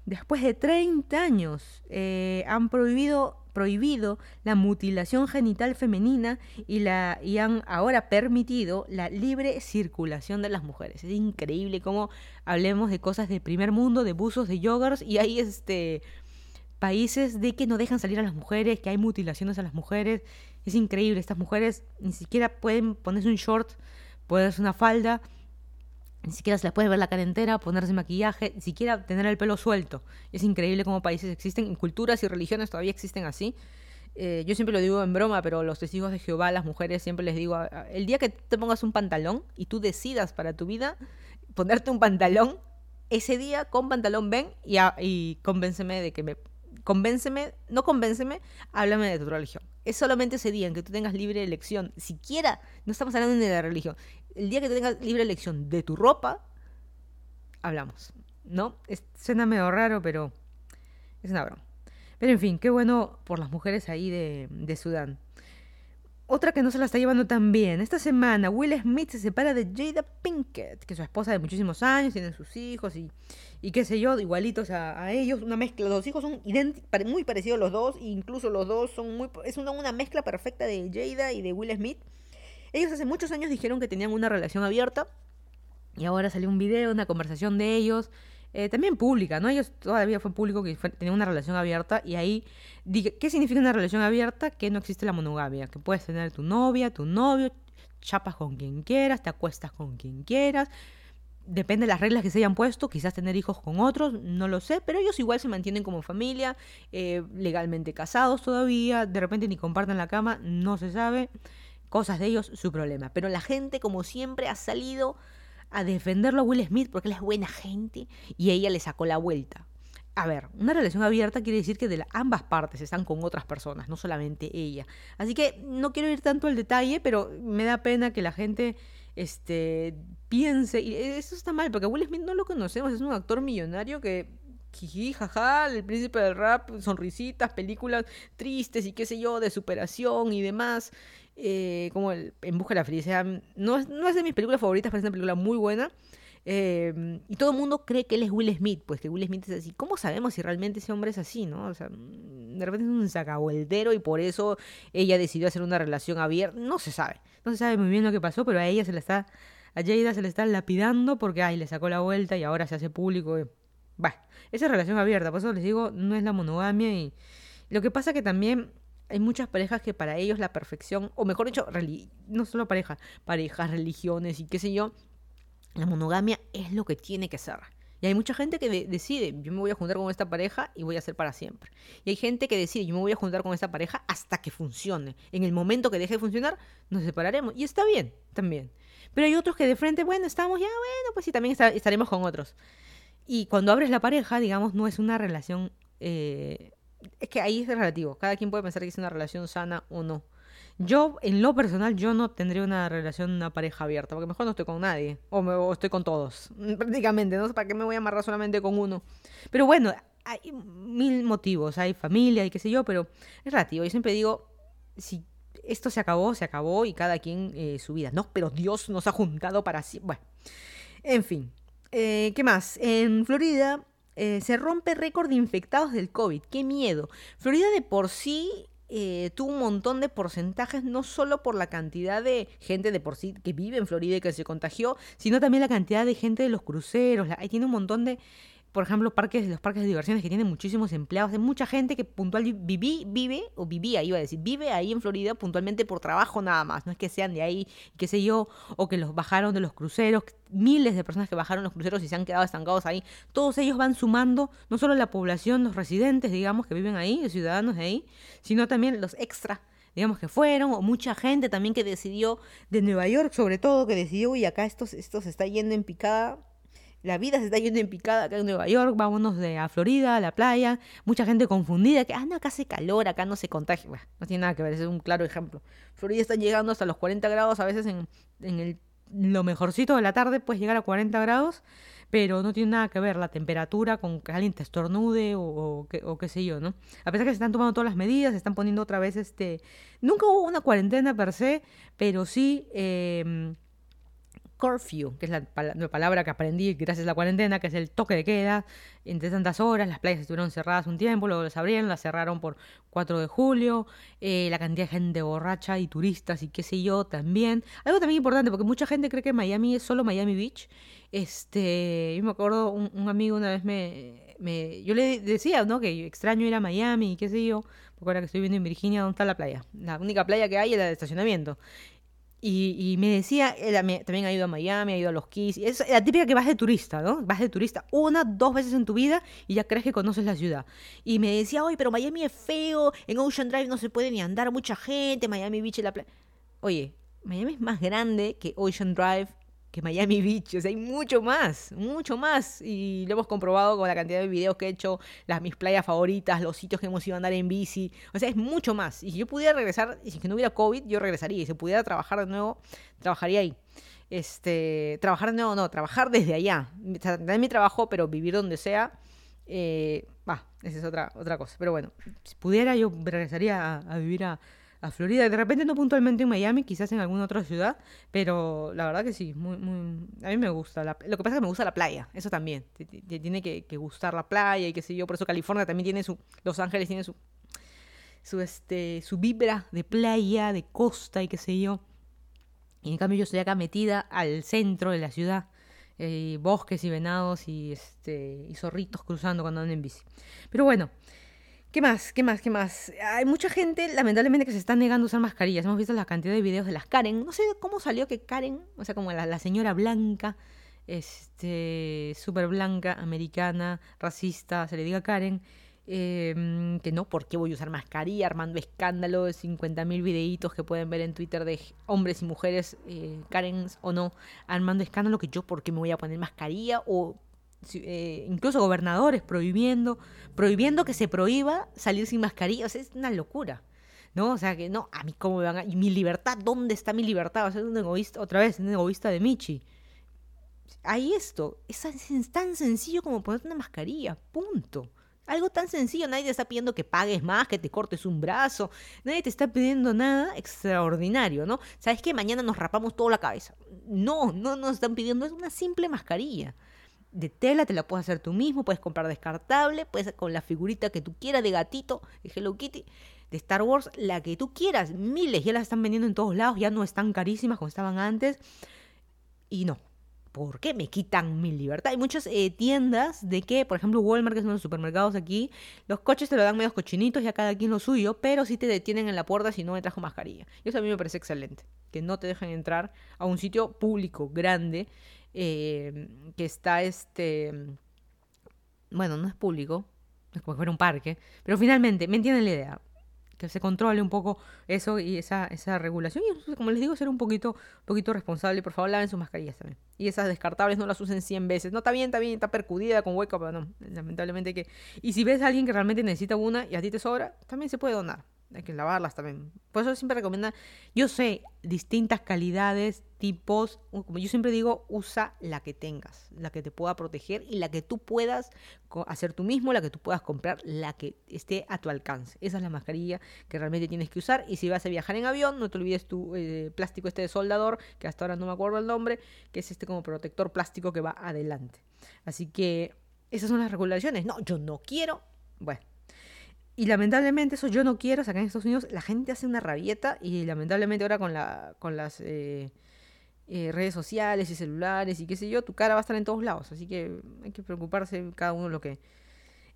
después de 30 años, eh, han prohibido prohibido la mutilación genital femenina y, la, y han ahora permitido la libre circulación de las mujeres. Es increíble cómo hablemos de cosas de primer mundo, de buzos, de yogurts, y hay este, países de que no dejan salir a las mujeres, que hay mutilaciones a las mujeres. Es increíble, estas mujeres ni siquiera pueden ponerse un short, ponerse una falda, ni siquiera se les puede ver la cara entera, ponerse maquillaje, ni siquiera tener el pelo suelto. Es increíble cómo países existen, culturas y religiones todavía existen así. Eh, yo siempre lo digo en broma, pero los testigos de Jehová, las mujeres, siempre les digo, el día que te pongas un pantalón y tú decidas para tu vida ponerte un pantalón, ese día con pantalón ven y, y convénceme de que me... Convénceme, no convénceme, háblame de tu religión. Es solamente ese día en que tú tengas libre elección, siquiera, no estamos hablando ni de la religión, el día que tengas libre elección de tu ropa, hablamos. ¿No? suena medio raro, pero es una broma. Pero en fin, qué bueno por las mujeres ahí de, Sudán. Otra que no se la está llevando tan bien. Esta semana Will Smith se separa de Jada Pinkett, que es su esposa de muchísimos años, tienen sus hijos y, y qué sé yo, igualitos a, ellos. Una mezcla. Los hijos son muy parecidos los dos, incluso los dos son muy. Es una mezcla perfecta de Jada y de Will Smith. Ellos hace muchos años dijeron que tenían una relación abierta y ahora salió un video, una conversación de ellos, eh, también pública, ¿no? Ellos todavía fue público que tenían una relación abierta y ahí, ¿qué significa una relación abierta? Que no existe la monogamia, que puedes tener tu novia, tu novio, chapas con quien quieras, te acuestas con quien quieras. Depende de las reglas que se hayan puesto, quizás tener hijos con otros, no lo sé, pero ellos igual se mantienen como familia, eh, legalmente casados todavía, de repente ni comparten la cama, no se sabe cosas de ellos, su problema. Pero la gente, como siempre, ha salido a defenderlo a Will Smith porque él es buena gente y ella le sacó la vuelta. A ver, una relación abierta quiere decir que de ambas partes están con otras personas, no solamente ella. Así que no quiero ir tanto al detalle, pero me da pena que la gente este, piense, y eso está mal, porque Will Smith no lo conocemos, es un actor millonario que jiji, jaja, el príncipe del rap, sonrisitas, películas tristes y qué sé yo, de superación y demás. Eh, como el, En Busca de la Felicidad. No es, no es de mis películas favoritas, es una película muy buena. Eh, y todo el mundo cree que él es Will Smith, pues que Will Smith es así. ¿Cómo sabemos si realmente ese hombre es así, no? O sea, de repente es un sacabueltero y por eso ella decidió hacer una relación abierta. No se sabe. No se sabe muy bien lo que pasó, pero a ella se le está. A Jada se le está lapidando porque, ay, le sacó la vuelta y ahora se hace público. Bah, esa relación abierta, por eso les digo, no es la monogamia y. Lo que pasa que también hay muchas parejas que para ellos la perfección, o mejor dicho, no solo parejas, parejas, religiones y qué sé yo, la monogamia es lo que tiene que ser. Y hay mucha gente que decide, yo me voy a juntar con esta pareja y voy a ser para siempre. Y hay gente que decide, yo me voy a juntar con esta pareja hasta que funcione. En el momento que deje de funcionar, nos separaremos. Y está bien, también. Pero hay otros que de frente, bueno, estamos ya, bueno, pues sí, también estaremos con otros. Y cuando abres la pareja, digamos, no es una relación... Eh, es que ahí es relativo. Cada quien puede pensar que es una relación sana o no. Yo, en lo personal, yo no tendría una relación, una pareja abierta, porque mejor no estoy con nadie, o, me, estoy con todos, [laughs] prácticamente, no para qué me voy a amarrar solamente con uno. Pero bueno, hay mil motivos, hay familia y qué sé yo, pero es relativo. Yo siempre digo, si esto se acabó, se acabó y cada quien eh, su vida. No, pero Dios nos ha juntado para sí. Bueno, en fin. Eh, ¿Qué más? En Florida eh, se rompe récord de infectados del COVID. ¡Qué miedo! Florida de por sí eh, tuvo un montón de porcentajes, no solo por la cantidad de gente de por sí que vive en Florida y que se contagió, sino también la cantidad de gente de los cruceros. ahí tiene un montón de por ejemplo, parques, los parques de diversiones que tienen muchísimos empleados, hay mucha gente que puntual viví, vive, o vivía, iba a decir, vive ahí en Florida puntualmente por trabajo nada más, no es que sean de ahí, qué sé yo, o que los bajaron de los cruceros, miles de personas que bajaron los cruceros y se han quedado estancados ahí, todos ellos van sumando, no solo la población, los residentes, digamos, que viven ahí, los ciudadanos de ahí, sino también los extra digamos que fueron, o mucha gente también que decidió, de Nueva York sobre todo, que decidió, uy, acá esto, esto se está yendo en picada, la vida se está yendo en picada acá en Nueva York, vámonos de a Florida, a la playa, mucha gente confundida, que, ah, no, acá hace calor, acá no se contagia. Bueno, no tiene nada que ver, es un claro ejemplo. Florida está llegando hasta los 40 grados, a veces en, en el, lo mejorcito de la tarde puedes llegar a 40 grados, pero no tiene nada que ver la temperatura con que alguien te estornude o, o, o, qué sé yo, ¿no? A pesar que se están tomando todas las medidas, se están poniendo otra vez este... Nunca hubo una cuarentena per se, pero sí... Eh, curfew, que es la, palabra que aprendí gracias a la cuarentena, que es el toque de queda, entre tantas horas, las playas estuvieron cerradas un tiempo, luego las abrieron, las cerraron por 4 de julio, eh, la cantidad de gente borracha y turistas y qué sé yo también. Algo también importante, porque mucha gente cree que Miami es solo Miami Beach. Este, yo me acuerdo, un, amigo una vez me, yo le decía, ¿no? Que extraño ir a Miami y qué sé yo, porque ahora que estoy viendo en Virginia, ¿dónde está la playa? La única playa que hay es la de estacionamiento. Y, me decía, también ha ido a Miami, ha ido a los Keys. Es la típica que vas de turista, ¿no? Vas de turista una, dos veces en tu vida y ya crees que conoces la ciudad. Y me decía, oye, pero Miami es feo, en Ocean Drive no se puede ni andar mucha gente, Miami Beach y la playa. Oye, Miami es más grande que Ocean Drive, que Miami [laughs] Beach. O sea, hay mucho más, mucho más. Y lo hemos comprobado con la cantidad de videos que he hecho, las mis playas favoritas, los sitios que hemos ido a andar en bici. O sea, es mucho más. Y si yo pudiera regresar, y si no hubiera COVID, yo regresaría. Y si pudiera trabajar de nuevo, trabajaría ahí. Este, trabajar de nuevo, no, trabajar desde allá. Tener mi trabajo, pero vivir donde sea. Eh, esa es otra, otra cosa. Pero bueno, si pudiera, yo regresaría a vivir a, a Florida. De repente no puntualmente en Miami, quizás en alguna otra ciudad, pero la verdad que sí, muy, muy, a mí me gusta. lo que pasa es que me gusta la playa, eso también. Te, tiene que, gustar la playa y qué sé yo. Por eso California también tiene su, Los Ángeles tiene su, su, este, su vibra de playa, de costa y qué sé yo. Y en cambio yo estoy acá metida al centro de la ciudad. Eh, bosques y venados y, este, y zorritos cruzando cuando andan en bici. Pero bueno, ¿Qué más? ¿Qué más? ¿Qué más? Hay mucha gente, lamentablemente, que se está negando a usar mascarillas. Hemos visto la cantidad de videos de las Karen. No sé cómo salió que Karen, o sea, como la, señora blanca, este, súper blanca, americana, racista, se le diga Karen, em, que no, ¿por qué voy a usar mascarilla? Armando escándalos, 50.000 videitos que pueden ver en Twitter de hombres y mujeres, eh, Karen o no, armando escándalo, que yo, ¿por qué me voy a poner mascarilla? O eh, incluso gobernadores prohibiendo, prohibiendo que se prohíba salir sin mascarilla. O sea, es una locura. ¿No? O sea, que no, a mí cómo me van a... ¿Y mi libertad? ¿Dónde está mi libertad? O sea, es un egoísta, otra vez, un egoísta de Michi. Hay esto. Es tan sencillo como ponerte una mascarilla. Punto. Algo tan sencillo, nadie te está pidiendo que pagues más, que te cortes un brazo, nadie te está pidiendo nada extraordinario, ¿no? ¿Sabes que Mañana nos rapamos toda la cabeza. No, no nos están pidiendo, es una simple mascarilla de tela, te la puedes hacer tú mismo, puedes comprar descartable, puedes con la figurita que tú quieras de gatito, de Hello Kitty, de Star Wars, la que tú quieras, miles, ya las están vendiendo en todos lados, ya no están carísimas como estaban antes. Y no, ¿por qué me quitan mi libertad? Hay muchas eh, tiendas de que, por ejemplo, Walmart, que son los supermercados aquí, los coches te lo dan medio cochinitos, ya cada quien lo suyo, pero sí te detienen en la puerta si no me trajo mascarilla. Y eso a mí me parece excelente, que no te dejen entrar a un sitio público grande eh, que está este, bueno, no es público, es como fuera un parque, pero finalmente, ¿me entienden la idea? que se controle un poco eso y esa, esa regulación. Y como les digo, ser un poquito, poquito responsable. Por favor, laven sus mascarillas también. Y esas descartables no las usen 100 veces. No, está bien, está bien, está percudida con hueco, pero no, lamentablemente que... Y si ves a alguien que realmente necesita una y a ti te sobra, también se puede donar hay que lavarlas también. Por eso siempre recomienda, yo sé, distintas calidades, tipos, como yo siempre digo, usa la que tengas, la que te pueda proteger y la que tú puedas hacer tú mismo, la que tú puedas comprar, la que esté a tu alcance. Esa es la mascarilla que realmente tienes que usar y si vas a viajar en avión, no te olvides tu eh, plástico este de soldador, que hasta ahora no me acuerdo el nombre, que es este como protector plástico que va adelante. Así que esas son las regulaciones. No, yo no quiero. Bueno, y lamentablemente eso yo no quiero, sacar en Estados Unidos la gente hace una rabieta y lamentablemente ahora con, la, con las eh, eh, redes sociales y celulares y qué sé yo, tu cara va a estar en todos lados. Así que hay que preocuparse cada uno lo que,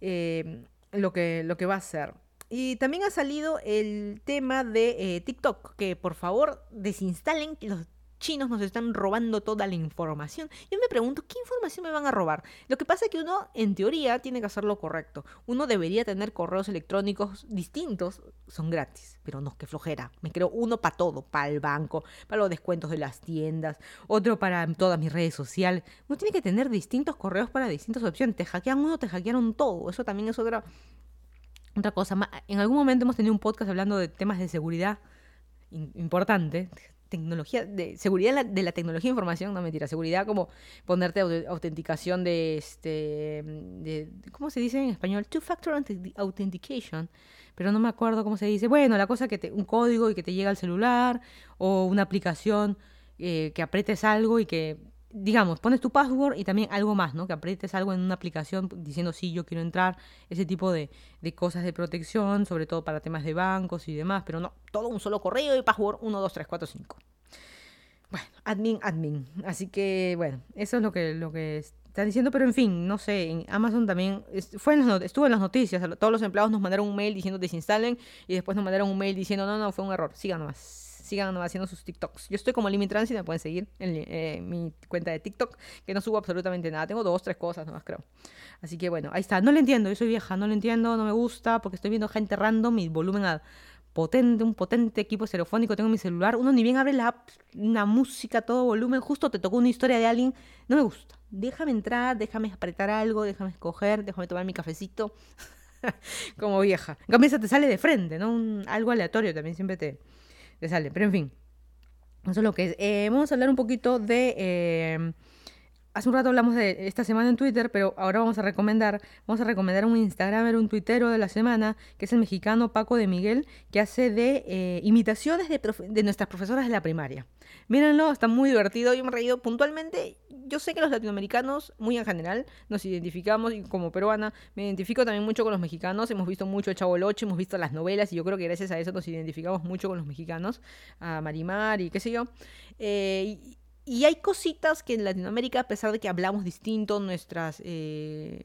eh, lo que, lo que va a hacer. Y también ha salido el tema de TikTok, que por favor desinstalen los chinos nos están robando toda la información. Yo me pregunto, ¿qué información me van a robar? Lo que pasa es que uno, en teoría, tiene que hacer lo correcto. Uno debería tener correos electrónicos distintos, son gratis, pero no, qué flojera. Me creo uno para todo, para el banco, para los descuentos de las tiendas, otro para todas mis redes sociales. Uno tiene que tener distintos correos para distintas opciones. Te hackean uno, te hackearon todo. Eso también es otra, otra cosa. En algún momento hemos tenido un podcast hablando de temas de seguridad importante, tecnología, de seguridad de la, tecnología de información, no mentira, seguridad como ponerte autenticación de este, de, ¿cómo se dice en español? Two-factor authentication, pero no me acuerdo cómo se dice. Bueno, la cosa que te, un código y que te llega al celular o una aplicación eh, que apretes algo y que digamos, pones tu password y también algo más, ¿no? Que aprietes algo en una aplicación diciendo sí, yo quiero entrar, ese tipo de, de, cosas de protección, sobre todo para temas de bancos y demás, pero no, todo un solo correo y password 1, 2, 3, 4, 5. Bueno, admin, admin. Así que, bueno, eso es lo que, lo que están diciendo, pero en fin, no sé, en Amazon también fue en las, estuvo en las noticias, todos los empleados nos mandaron un mail diciendo desinstalen y después nos mandaron un mail diciendo no, no, fue un error, sigan nomás sigan haciendo sus TikToks. Yo estoy como Limit Transit, me pueden seguir en eh, mi cuenta de TikTok, que no subo absolutamente nada. Tengo dos, tres cosas nomás, creo. Así que bueno, ahí está. No lo entiendo, yo soy vieja, no lo entiendo, no me gusta, porque estoy viendo gente random y volumen a potente, un potente equipo estereofónico tengo en mi celular. Uno ni bien abre la app, una música, todo volumen, justo te tocó una historia de alguien. No me gusta. Déjame entrar, déjame apretar algo, déjame escoger, déjame tomar mi cafecito. [laughs] como vieja. En cambio, te sale de frente, ¿no? algo aleatorio también siempre te, te sale. Pero en fin, eso es lo que es. Eh, vamos a hablar un poquito de... Hace un rato hablamos de esta semana en Twitter, pero ahora vamos a recomendar, vamos a recomendar un Instagramer, un tuitero de la semana, que es el mexicano Paco de Miguel, que hace de eh, imitaciones de, de, nuestras profesoras de la primaria. Mírenlo, está muy divertido, yo me he reído puntualmente. Yo sé que los latinoamericanos, muy en general, nos identificamos, y como peruana, me identifico también mucho con los mexicanos, hemos visto mucho Chavo Loche, hemos visto las novelas, y yo creo que gracias a eso nos identificamos mucho con los mexicanos, a Marimar y qué sé yo. Eh, hay cositas que en Latinoamérica, a pesar de que hablamos distinto, nuestras... Eh,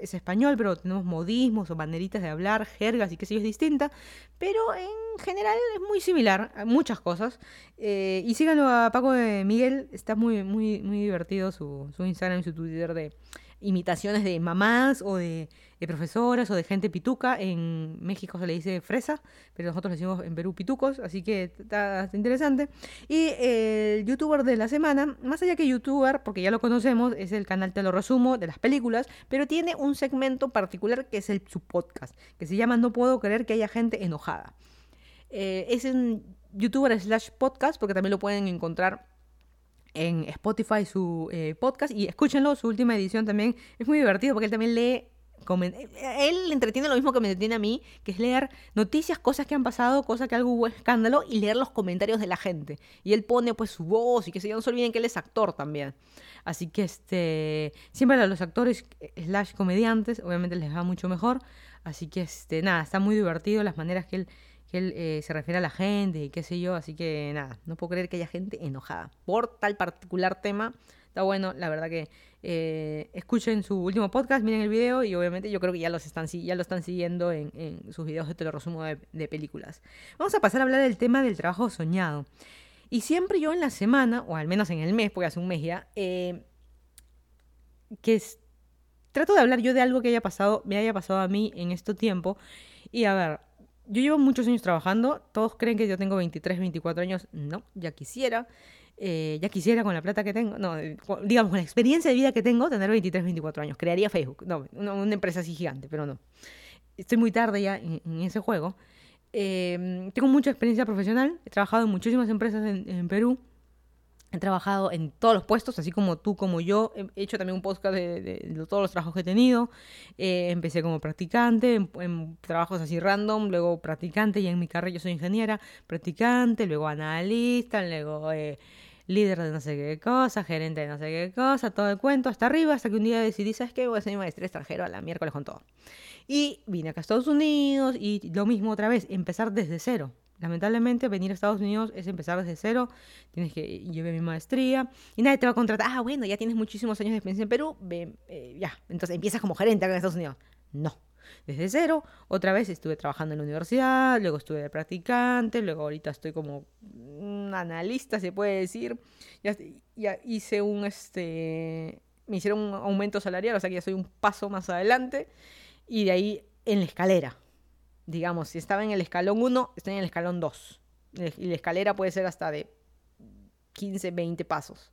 es español, pero tenemos modismos o banderitas de hablar, jergas y qué sé yo, es distinta, pero en general es muy similar, muchas cosas. Eh, y síganlo a Paco de Miguel, está muy, muy, muy divertido su, su Instagram y su Twitter de imitaciones de mamás o de, profesoras o de gente pituca. En México se le dice fresa, pero nosotros le decimos en Perú pitucos, así que está, interesante. Y el youtuber de la semana, más allá que youtuber, porque ya lo conocemos, es el canal Te lo resumo de las películas, pero tiene un segmento particular que es el, su podcast, que se llama No puedo creer que haya gente enojada. Eh, es un youtuber slash podcast, porque también lo pueden encontrar en Spotify su eh, podcast y escúchenlo, su última edición también es muy divertido porque él también lee él le entretiene lo mismo que me entretiene a mí, que es leer noticias, cosas que han pasado, cosas que algo hubo escándalo y leer los comentarios de la gente. Y él pone pues su voz y que se no se olviden que él es actor también. Así que este siempre a los actores slash comediantes, obviamente les va mucho mejor. Así que este nada, está muy divertido las maneras que él que él eh, se refiere a la gente y qué sé yo, así que nada, no puedo creer que haya gente enojada por tal particular tema. Está bueno, la verdad que eh, escuchen su último podcast, miren el video y obviamente yo creo que ya, los están, ya lo están siguiendo en, sus videos de te lo resumo de, películas. Vamos a pasar a hablar del tema del trabajo soñado. Y siempre yo en la semana, o al menos en el mes, porque hace un mes ya, eh, que trato de hablar yo de algo que haya pasado, me haya pasado a mí en este tiempo. Y a ver, yo llevo muchos años trabajando, todos creen que yo tengo 23, 24 años, no, ya quisiera. Eh, ya quisiera con la plata que tengo, no, eh, digamos, con la experiencia de vida que tengo, tener 23, 24 años. Crearía Facebook, no, una, empresa así gigante, pero no. Estoy muy tarde ya en, ese juego. Em, tengo mucha experiencia profesional, he trabajado en muchísimas empresas en, Perú, he trabajado en todos los puestos, así como tú, como yo. He hecho también un podcast de, todos los trabajos que he tenido. Eh, empecé como practicante, en, trabajos así random, luego practicante, y en mi carrera yo soy ingeniera, practicante, luego analista, luego líder de no sé qué cosa, gerente de no sé qué cosa, todo el cuento hasta arriba, hasta que un día decidí, ¿sabes qué? Voy a hacer mi maestría extranjero a la miércoles con todo. Y vine acá a Estados Unidos y lo mismo otra vez, empezar desde cero. Lamentablemente, venir a Estados Unidos es empezar desde cero. Tienes que llevar mi maestría y nadie te va a contratar. Ah, bueno, ya tienes muchísimos años de experiencia en Perú. Eh, ya, entonces empiezas como gerente en Estados Unidos. No, desde cero. Otra vez estuve trabajando en la universidad, luego estuve de practicante, luego ahorita estoy como un analista, se puede decir. Ya, ya hice un, este, me hicieron un aumento salarial, o sea que ya soy un paso más adelante. Y de ahí en la escalera. Digamos, si estaba en el escalón 1, estoy en el escalón 2. Y la escalera puede ser hasta de 15, 20 pasos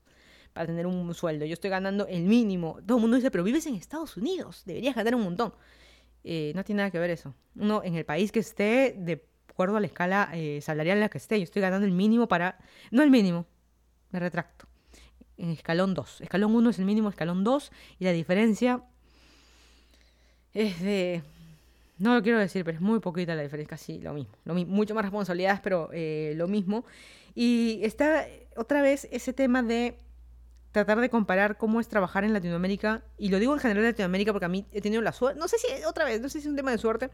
para tener un sueldo. Yo estoy ganando el mínimo. Todo el mundo dice, pero vives en Estados Unidos, deberías ganar un montón. Eh, no tiene nada que ver eso. Uno en el país que esté, de acuerdo a la escala eh, salarial en la que esté, yo estoy ganando el mínimo para... No el mínimo, me retracto. En escalón 2. Escalón 1 es el mínimo, escalón 2. Y la diferencia es de... No lo quiero decir, pero es muy poquita la diferencia, casi lo mismo. Lo mismo mucho más responsabilidades, pero eh, lo mismo. Y está otra vez ese tema de tratar de comparar cómo es trabajar en Latinoamérica, y lo digo en general en Latinoamérica porque a mí he tenido la suerte, no sé si, otra vez, no sé si es un tema de suerte,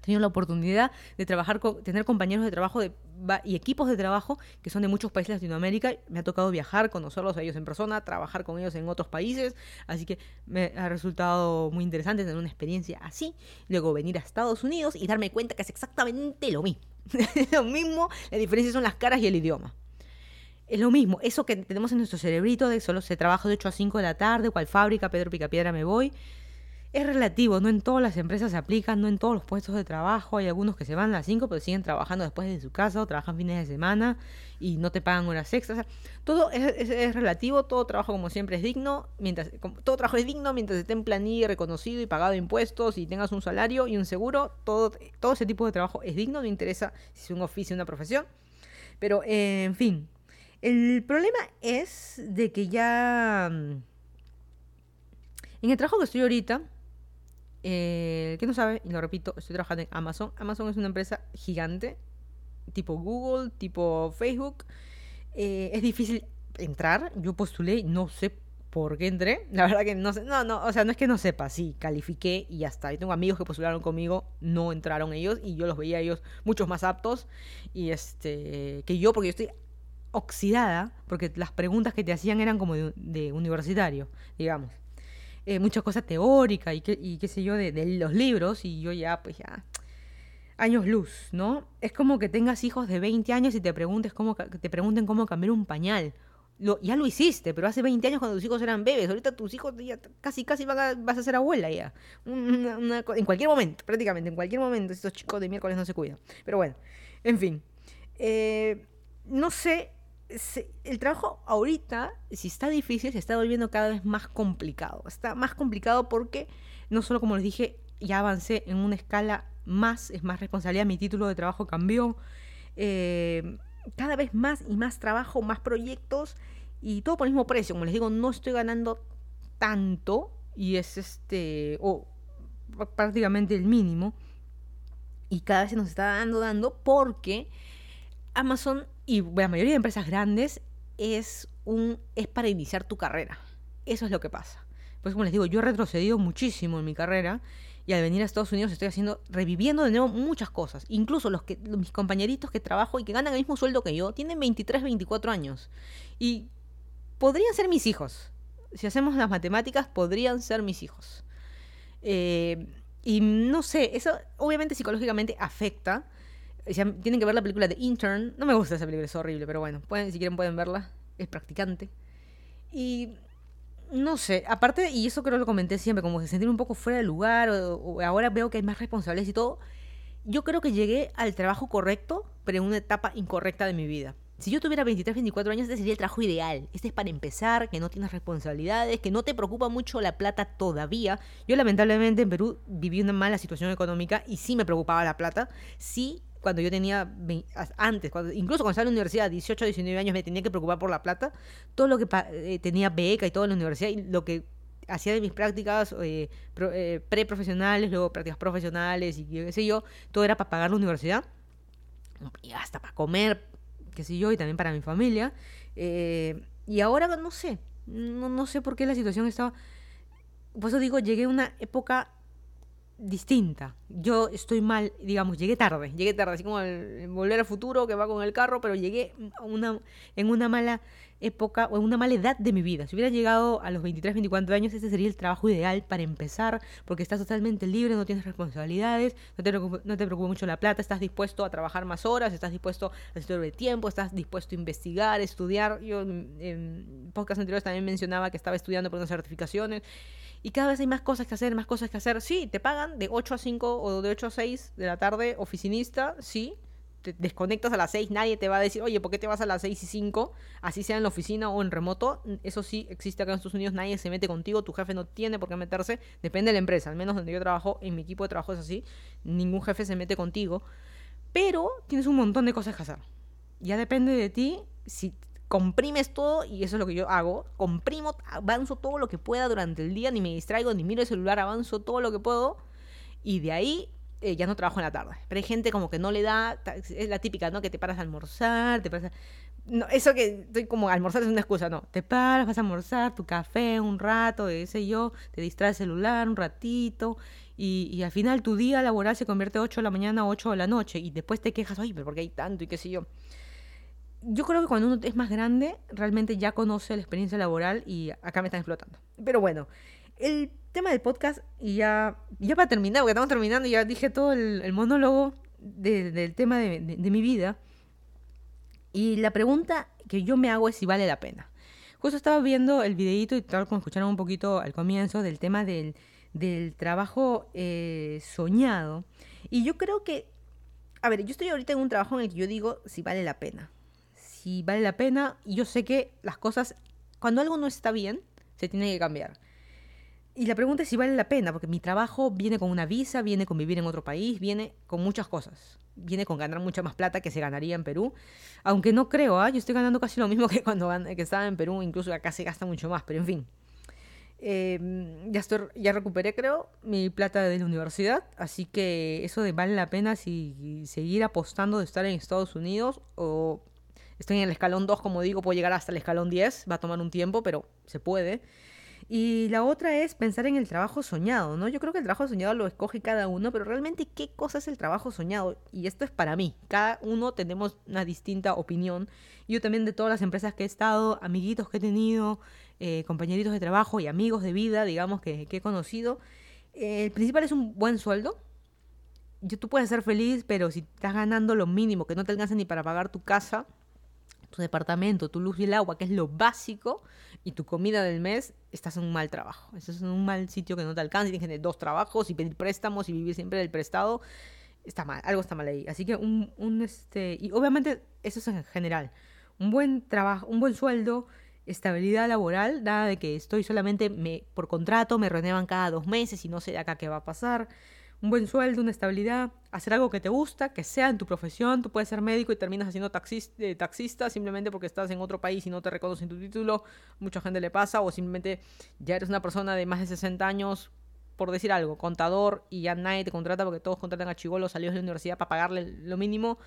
he tenido la oportunidad de trabajar con, tener compañeros de trabajo de, y equipos de trabajo que son de muchos países de Latinoamérica. Me ha tocado viajar, conocerlos a ellos en persona, trabajar con ellos en otros países. Así que me ha resultado muy interesante tener una experiencia así. Luego venir a Estados Unidos y darme cuenta que es exactamente lo mismo. [laughs] lo mismo, la diferencia son las caras y el idioma es lo mismo, eso que tenemos en nuestro cerebrito de solo se trabaja de 8 a 5 de la tarde, cual fábrica, Pedro Picapiedra me voy, es relativo, no en todas las empresas se aplican, no en todos los puestos de trabajo, hay algunos que se van a las 5 pero siguen trabajando después de su casa o trabajan fines de semana y no te pagan horas extras. todo es, relativo, todo trabajo como siempre es digno, mientras todo trabajo es digno mientras esté en planilla, reconocido y pagado impuestos y tengas un salario y un seguro, todo, todo ese tipo de trabajo es digno, no interesa si es un oficio o una profesión. Pero, eh, en fin, el problema es de que ya... Mm, en el trabajo que estoy ahorita, eh, que no sabe, y lo repito, estoy trabajando en Amazon. Amazon es una empresa gigante, tipo Google, tipo Facebook. Eh, es difícil entrar. Yo postulé, no sé por qué entré. [laughs] La verdad que no sé. No, no, o sea, no es que no sepa, sí, califiqué y ya está. Yo tengo amigos que postularon conmigo, no entraron ellos y yo los veía ellos muchos más aptos y este que yo, porque yo estoy oxidada, porque las preguntas que te hacían eran como de, universitario, digamos. Eh, mucha cosa teórica y, y qué sé yo de, los libros, y yo ya, pues ya, años luz, ¿no? Es como que tengas hijos de 20 años y te, preguntes cómo, te pregunten cómo cambiar un pañal. Ya lo hiciste, pero hace 20 años cuando tus hijos eran bebés, ahorita tus hijos ya casi casi vas a ser abuela ya. en cualquier momento, prácticamente, en cualquier momento, estos chicos de miércoles no se cuidan. Pero bueno, en fin. Eh, no sé el trabajo ahorita, si está difícil, se está volviendo cada vez más complicado. Está más complicado porque no solo, como les dije, ya avancé en una escala más, es más responsabilidad, mi título de trabajo cambió. Eh, cada vez más y más trabajo, más proyectos y todo por el mismo precio. Como les digo, no estoy ganando tanto y es este, o prácticamente el mínimo. Y cada vez se nos está dando, dando porque Amazon y la mayoría de empresas grandes es, un, es para iniciar tu carrera. Eso es lo que pasa. Pues como les digo, yo he retrocedido muchísimo en mi carrera y al venir a Estados Unidos estoy haciendo, reviviendo de nuevo muchas cosas. Incluso los que, mis compañeritos que trabajo y que ganan el mismo sueldo que yo, tienen 23, 24 años. Y podrían ser mis hijos. Si hacemos las matemáticas, podrían ser mis hijos. Eh, y no sé, eso obviamente psicológicamente afecta tienen que ver la película de Intern. No me gusta esa película, es horrible, pero bueno, pueden, si quieren pueden verla. Es practicante. Y no sé, aparte, y eso creo que lo comenté siempre, como que sentir un poco fuera de lugar, o, ahora veo que hay más responsabilidades y todo. yo creo que llegué al trabajo correcto, pero en una etapa incorrecta de mi vida. Si yo tuviera 23, 24 años, este sería el trabajo ideal. Este es para empezar, que no tienes responsabilidades, que no te preocupa mucho la plata todavía. Yo lamentablemente en Perú viví una mala situación económica y sí me preocupaba la plata. Sí, cuando yo tenía, antes, cuando, incluso cuando estaba en la universidad, 18, 19 años, me tenía que preocupar por la plata. Todo lo que eh, tenía beca y todo en la universidad, y lo que hacía de mis prácticas eh, eh, preprofesionales, luego prácticas profesionales y qué sé yo, todo era para pagar la universidad. Y hasta para comer, qué sé yo, y también para mi familia. Eh, y ahora no sé, no, no sé por qué la situación estaba... Por eso digo, llegué a una época distinta. Yo estoy mal, digamos, llegué tarde, llegué tarde, así como el, volver al futuro que va con el carro, pero llegué una, en una mala época o en una mala edad de mi vida. Si hubiera llegado a los 23, 24 años, ese sería el trabajo ideal para empezar, porque estás totalmente libre, no tienes responsabilidades, no te, preocupa, no te mucho la plata, estás dispuesto a trabajar más horas, estás dispuesto a de tiempo, estás dispuesto a investigar, estudiar. Yo en podcast anteriores también mencionaba que estaba estudiando por unas certificaciones y cada vez hay más cosas que hacer, más cosas que hacer. Sí, te pagan de 8 a 5 o de 8 a 6 de la tarde, oficinista, sí. Te desconectas a las 6, nadie te va a decir, oye, ¿por qué te vas a las 6 y 5? Así sea en la oficina o en remoto. Eso sí existe acá en Estados Unidos, nadie se mete contigo, tu jefe no tiene por qué meterse. Depende de la empresa, al menos donde yo trabajo, en mi equipo de trabajo es así. Ningún jefe se mete contigo. Pero tienes un montón de cosas que hacer. Ya depende de ti si comprimes todo y eso es lo que yo hago. Comprimo, avanzo todo lo que pueda durante el día, ni me distraigo, ni miro el celular, avanzo todo lo que puedo y de ahí eh, ya no trabajo en la tarde. Pero hay gente como que no le da, es la típica, ¿no? Que te paras a almorzar, te paras No, eso que estoy como almorzar es una excusa, no. Te paras, vas a almorzar, tu café un rato, ese yo, te distraes el celular un ratito y, y, al final tu día laboral se convierte 8 de la mañana, 8 de la noche y después te quejas, oye, pero ¿por qué hay tanto y qué sé yo? Yo creo que cuando uno es más grande, realmente ya conoce la experiencia laboral y acá me están explotando. Pero bueno, el tema del podcast, y ya, ya para terminar, porque estamos terminando, ya dije todo el, monólogo del tema de, mi vida. Y la pregunta que yo me hago es si vale la pena. Justo estaba viendo el videito y tal como escucharon un poquito al comienzo del tema del, del trabajo eh, soñado. Y yo creo que, a ver, yo estoy ahorita en un trabajo en el que yo digo si vale la pena si vale la pena. Y yo sé que las cosas, cuando algo no está bien, se tiene que cambiar. Y la pregunta es si vale la pena, porque mi trabajo viene con una visa, viene con vivir en otro país, viene con muchas cosas. Viene con ganar mucha más plata que se ganaría en Perú. Aunque no creo, ¿ah? yo estoy ganando casi lo mismo [laughs] que cuando que estaba en Perú, incluso acá se gasta mucho más, pero en fin. Em, ya, estoy, ya recuperé, creo, mi plata de la universidad, así que eso de vale la pena si seguir apostando de estar en Estados Unidos o Estoy en el escalón 2, como digo, puedo llegar hasta el escalón 10, va a tomar un tiempo, pero se puede. Y la otra es pensar en el trabajo soñado, ¿no? Yo creo que el trabajo soñado lo escoge cada uno, pero realmente qué cosa es el trabajo soñado. Y esto es para mí. Cada uno tenemos una distinta opinión. Yo también de todas las empresas que he estado, amiguitos que he tenido, eh, compañeritos de trabajo y amigos de vida, digamos, que, he conocido, eh, el principal es un buen sueldo. Yo, tú puedes ser feliz, pero si estás ganando lo mínimo, que no te alcanza ni para pagar tu casa, tu departamento, tu luz y el agua, que es lo básico, y tu comida del mes, estás en un mal trabajo. Estás en un mal sitio que no te alcanza, y tienes que tener dos trabajos y pedir préstamos y vivir siempre del prestado. Está mal, algo está mal ahí. Así que un, un este, y obviamente eso es en general. Un buen trabajo, un buen sueldo, estabilidad laboral, nada de que estoy solamente me, por contrato, me renuevan cada dos meses y no sé acá qué va a pasar un buen sueldo, una estabilidad, hacer algo que te gusta, que sea en tu profesión. Tú puedes ser médico y terminas haciendo taxista, eh, taxista simplemente porque estás en otro país y no te reconocen tu título. Mucha gente le pasa. O simplemente ya eres una persona de más de 60 años, por decir algo, contador y ya nadie te contrata porque todos contratan a chivolos salidos de la universidad para pagarle lo mínimo.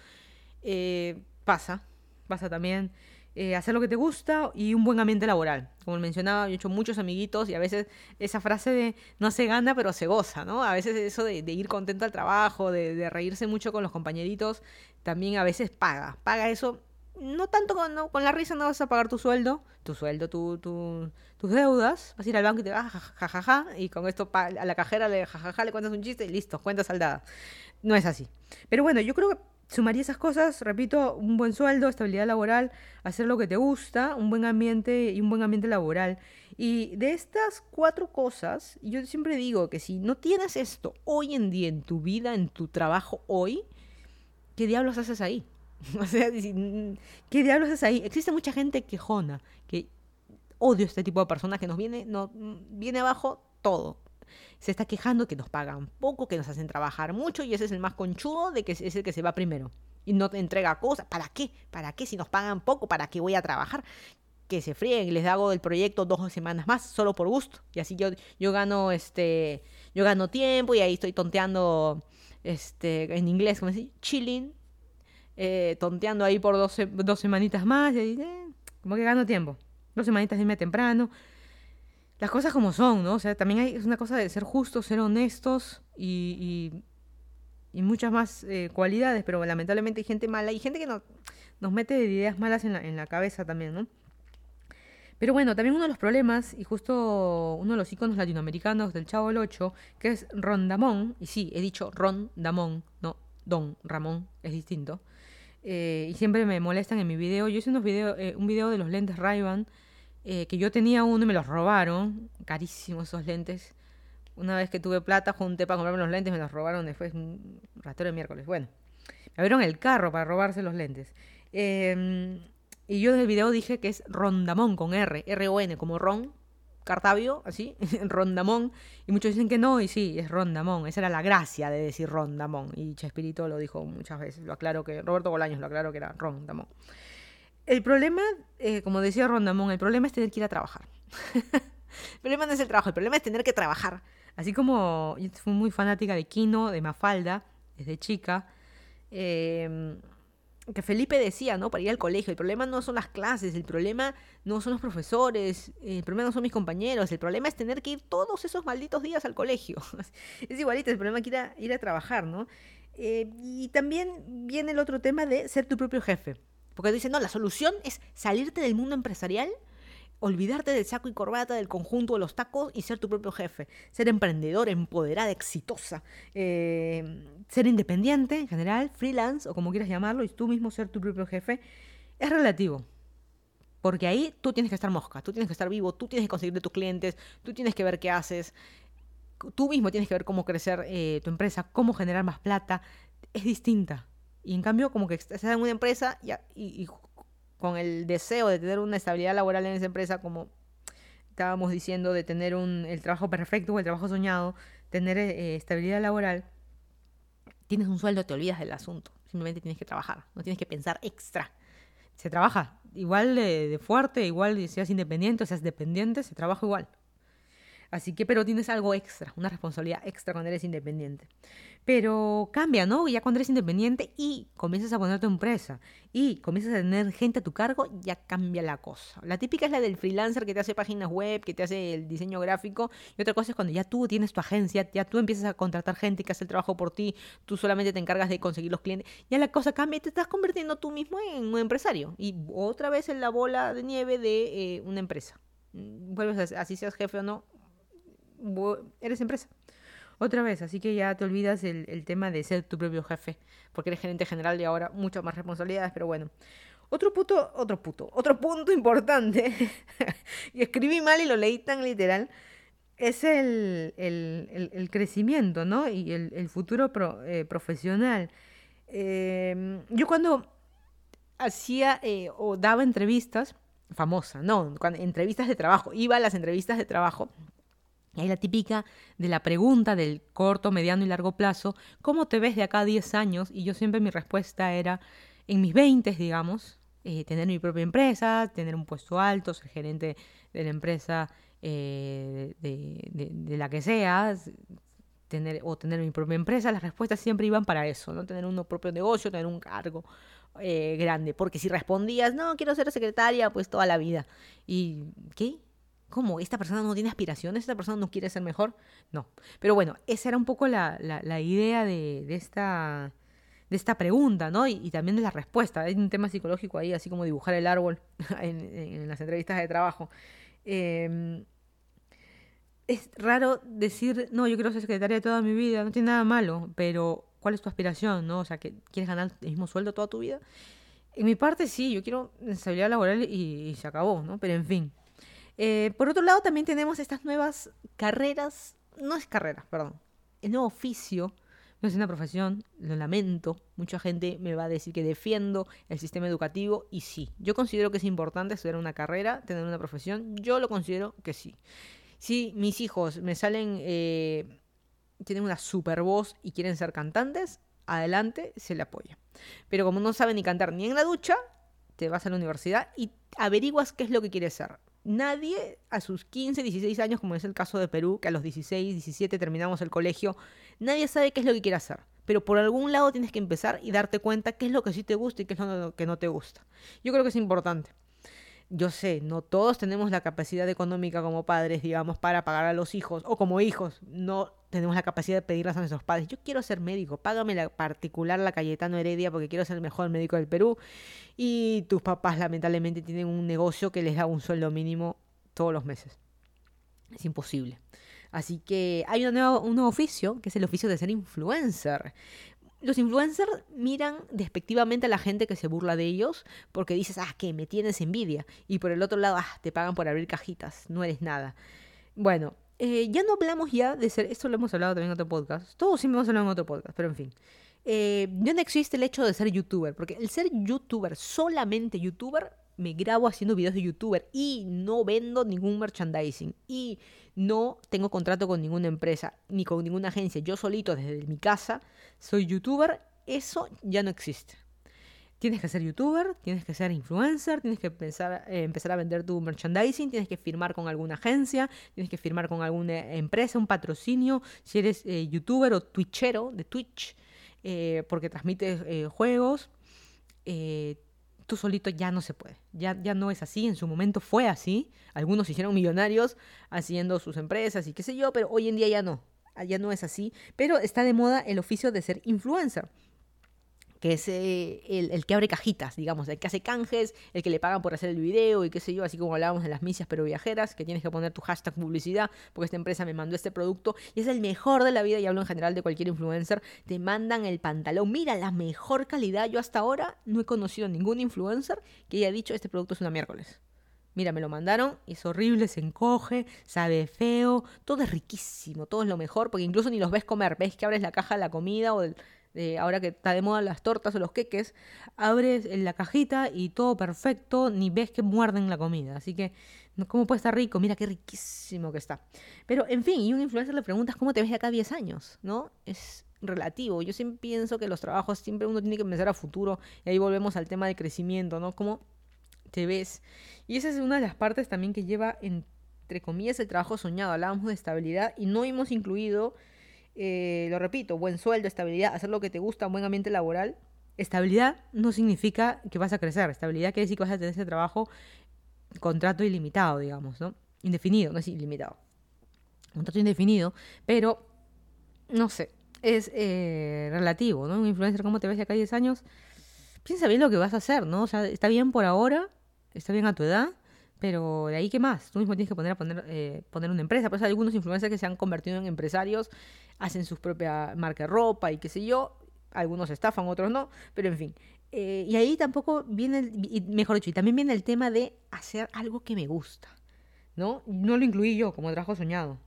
Eh, pasa, pasa también. Eh, hacer lo que te gusta y un buen ambiente laboral. Como mencionaba, yo he hecho muchos amiguitos y a veces esa frase de no se gana pero se goza, ¿no? A veces eso de, ir contento al trabajo, de, reírse mucho con los compañeritos, también a veces paga. Paga eso, no tanto con, con la risa no vas a pagar tu sueldo, tu sueldo, tu, tus deudas, vas a ir al banco y te vas jajaja, y con esto a la cajera le jajaja, le cuentas un chiste y listo, cuenta saldada. No es así. Pero bueno, yo creo que sumaría esas cosas, repito, un buen sueldo, estabilidad laboral, hacer lo que te gusta, un buen ambiente y un buen ambiente laboral. Y de estas cuatro cosas, yo siempre digo que si no tienes esto hoy en día en tu vida, en tu trabajo hoy, ¿qué diablos haces ahí? [laughs] O sea, ¿qué diablos haces ahí? Existe mucha gente quejona, que odio este tipo de personas que nos viene, no, viene abajo todo. Se está quejando que nos pagan poco, que nos hacen trabajar mucho y ese es el más conchudo de que es el que se va primero y no te entrega cosas. ¿Para qué? ¿Para qué? Si nos pagan poco, ¿para qué voy a trabajar? Que se frieguen y les hago el proyecto dos semanas más, solo por gusto. Y así yo, yo gano este. Yo gano tiempo y ahí estoy tonteando este, en inglés, como decir, chilling. Eh, tonteando ahí por dos, dos semanitas más. Y eh, como que gano tiempo. Dos semanitas de irme temprano. Las cosas como son, ¿no? O sea, también hay, es una cosa de ser justos, ser honestos y y muchas más eh, cualidades, pero lamentablemente hay gente mala y gente que nos mete ideas malas en la, en la cabeza también, ¿no? Pero bueno, también uno de los problemas, y justo uno de los iconos latinoamericanos del Chavo el 8, que es Rondamón, y sí, he dicho Rondamón, no Don Ramón, es distinto. Eh, y siempre me molestan en mi video. Yo hice unos video, eh, un video de los lentes Ray-Ban, que yo tenía uno y me los robaron, carísimos esos lentes. Una vez que tuve plata, junté para comprarme los lentes, me los robaron después, un ratero de miércoles. Bueno, me abrieron el carro para robarse los lentes. Em, y yo en el video dije que es Rondamón con R, R-O-N, como Ron, Cartavio, así, [laughs] Rondamón. Y muchos dicen que no, y sí, es Rondamón. Esa era la gracia de decir Rondamón. Y Chespirito lo dijo muchas veces. Lo aclaro que, Roberto Bolaños lo aclaró que era Rondamón. El problema, eh, como decía Rondamón, el problema es tener que ir a trabajar. [laughs] el problema no es el trabajo, el problema es tener que trabajar. Así como yo fui muy fanática de Kino, de Mafalda, desde chica, em, que Felipe decía, ¿no? Para ir al colegio, el problema no son las clases, el problema no son los profesores, el problema no son mis compañeros, el problema es tener que ir todos esos malditos días al colegio. [laughs] es igualito, el problema es ir a, ir a trabajar, ¿no? Eh, y también viene el otro tema de ser tu propio jefe. Porque dice, no, la solución es salirte del mundo empresarial olvidarte del saco y corbata, del conjunto de los tacos y ser tu propio jefe. Ser emprendedor, empoderada, exitosa. Eh, ser independiente en general, freelance o como quieras llamarlo, y tú mismo ser tu propio jefe, es relativo. Porque ahí tú tienes que estar mosca, tú tienes que estar vivo, tú tienes que conseguir de tus clientes, tú tienes que ver qué haces, tú mismo tienes que ver cómo crecer eh, tu empresa, cómo generar más plata. Es distinta. Y en cambio, como que estás en una empresa y, con el deseo de tener una estabilidad laboral en esa empresa, como estábamos diciendo, de tener un, el trabajo perfecto o el trabajo soñado, tener eh, estabilidad laboral, tienes un sueldo, te olvidas del asunto. Simplemente tienes que trabajar, no tienes que pensar extra. Se trabaja igual de, de fuerte, igual seas independiente o seas dependiente, se trabaja igual. Así que, pero tienes algo extra, una responsabilidad extra cuando eres independiente. Pero cambia, ¿no? Ya cuando eres independiente y comienzas a poner tu empresa y comienzas a tener gente a tu cargo, ya cambia la cosa. La típica es la del freelancer que te hace páginas web, que te hace el diseño gráfico. Y otra cosa es cuando ya tú tienes tu agencia, ya tú empiezas a contratar gente que hace el trabajo por ti, tú solamente te encargas de conseguir los clientes. Ya la cosa cambia y te estás convirtiendo tú mismo en un empresario. Y otra vez en la bola de nieve de eh, una empresa. Mm, vuelves así seas jefe o no, eres empresa. Otra vez, así que ya te olvidas el, tema de ser tu propio jefe, porque eres gerente general y ahora muchas más responsabilidades, pero bueno. Otro puto, otro puto, otro punto importante, [laughs] y escribí mal y lo leí tan literal, es el, el, crecimiento, ¿no? Y el, futuro eh, profesional. Em, yo cuando hacía eh, o daba entrevistas, famosa, no, entrevistas de trabajo, iba a las entrevistas de trabajo, ahí la típica de la pregunta del corto, mediano y largo plazo, ¿cómo te ves de acá a 10 años? Y yo siempre mi respuesta era, en mis 20, digamos, eh, tener mi propia empresa, tener un puesto alto, ser gerente de la empresa eh, de, la que sea, tener, o tener mi propia empresa, las respuestas siempre iban para eso, ¿no? Tener un propio negocio, tener un cargo eh, grande. Porque si respondías, no, quiero ser secretaria, pues toda la vida. ¿Y qué? ¿Cómo? ¿Esta persona no tiene aspiraciones? ¿Esta persona no quiere ser mejor? No. Pero bueno, esa era un poco la, la, idea de, de, esta, de esta pregunta, ¿no? Y, también de la respuesta. Hay un tema psicológico ahí, así como dibujar el árbol [laughs] en, las entrevistas de trabajo. Em, es raro decir, no, yo quiero ser secretaria toda mi vida, no tiene nada malo, pero ¿cuál es tu aspiración, no? O sea, que quieres ganar el mismo sueldo toda tu vida. En mi parte sí, yo quiero estabilidad laboral y, y se acabó, ¿no? Pero en fin. Eh, por otro lado, también tenemos estas nuevas carreras, no es carrera, perdón, el nuevo oficio, no es una profesión, lo lamento, mucha gente me va a decir que defiendo el sistema educativo y sí, yo considero que es importante estudiar una carrera, tener una profesión, yo lo considero que sí. Si mis hijos me salen, eh, tienen una super voz y quieren ser cantantes, adelante, se le apoya. Pero como no saben ni cantar ni en la ducha, te vas a la universidad y averiguas qué es lo que quieres ser. Nadie a sus 15, 16 años, como es el caso de Perú, que a los 16, 17 terminamos el colegio, nadie sabe qué es lo que quiere hacer. Pero por algún lado tienes que empezar y darte cuenta qué es lo que sí te gusta y qué es lo que no te gusta. Yo creo que es importante yo sé, no todos tenemos la capacidad económica como padres, digamos, para pagar a los hijos, o como hijos, no tenemos la capacidad de pedirlas a nuestros padres. Yo quiero ser médico, págame la particular la Cayetano Heredia porque quiero ser el mejor médico del Perú. Y tus papás lamentablemente tienen un negocio que les da un sueldo mínimo todos los meses. Es imposible. Así que hay un nuevo, un nuevo oficio, que es el oficio de ser influencer los influencers miran despectivamente a la gente que se burla de ellos porque dices, ah, que me tienes envidia. Y por el otro lado, ah, te pagan por abrir cajitas, no eres nada. Bueno, eh, ya no hablamos ya de ser, esto lo hemos hablado también en otro podcast, todos sí hemos hablado en otro podcast, pero en fin. Eh, ya no existe el hecho de ser youtuber, porque el ser youtuber, solamente youtuber, me grabo haciendo videos de youtuber y no vendo ningún merchandising y no tengo contrato con ninguna empresa ni con ninguna agencia. Yo solito desde mi casa soy youtuber. Eso ya no existe. Tienes que ser youtuber, tienes que ser influencer, tienes que empezar, eh, empezar a vender tu merchandising, tienes que firmar con alguna agencia, tienes que firmar con alguna empresa, un patrocinio, si eres eh, youtuber o twitchero de Twitch, eh, porque transmites juegos tú solito ya no se puede. Ya, ya no es así. En su momento fue así. Algunos se hicieron millonarios haciendo sus empresas y qué sé yo, pero hoy en día ya no. Ya no es así. Pero está de moda el oficio de ser influencer que es eh, el, que abre cajitas, digamos, el que hace canjes, el que le pagan por hacer el video y qué sé yo, así como hablábamos de las misias pero viajeras, que tienes que poner tu hashtag publicidad, porque esta empresa me mandó este producto y es el mejor de la vida, y hablo en general de cualquier influencer, te mandan el pantalón, mira, la mejor calidad, yo hasta ahora no he conocido ningún influencer que haya dicho este producto es una miércoles. Mira, me lo mandaron, es horrible, se encoge, sabe feo, todo es riquísimo, todo es lo mejor, porque incluso ni los ves comer, ves que abres la caja de la comida o del, ahora que está de moda las tortas o los queques, abres la cajita y todo perfecto, ni ves que muerden la comida. Así que, ¿cómo puede estar rico? Mira qué riquísimo que está. Pero, en fin, y un influencer le preguntas cómo te ves de acá a 10 años, ¿no? Es relativo. Yo siempre pienso que los trabajos siempre uno tiene que pensar a futuro y ahí volvemos al tema de crecimiento, ¿no? ¿Cómo te ves? Y esa es una de las partes también que lleva, entre comillas, el trabajo soñado. Hablábamos de estabilidad y no hemos incluido eh, lo repito, buen sueldo, estabilidad, hacer lo que te gusta, buen ambiente laboral. Estabilidad no significa que vas a crecer. Estabilidad quiere decir que vas a tener ese trabajo, contrato ilimitado, digamos, ¿no? Indefinido, no es ilimitado. Contrato indefinido, pero no sé, es eh, relativo, ¿no? Un influencer, ¿cómo te ves de acá a 10 años? Piensa bien lo que vas a hacer, ¿no? O sea, está bien por ahora, está bien a tu edad, pero de ahí, ¿qué más? Tú mismo tienes que poner a poner, eh, poner una empresa. Por eso hay algunos influencers que se han convertido en empresarios, hacen sus propias marca de ropa y qué sé yo. Algunos estafan, otros no, pero en fin. Eh, y ahí tampoco viene, mejor dicho, y también viene el tema de hacer algo que me gusta, ¿no? No lo incluí yo como trabajo soñado.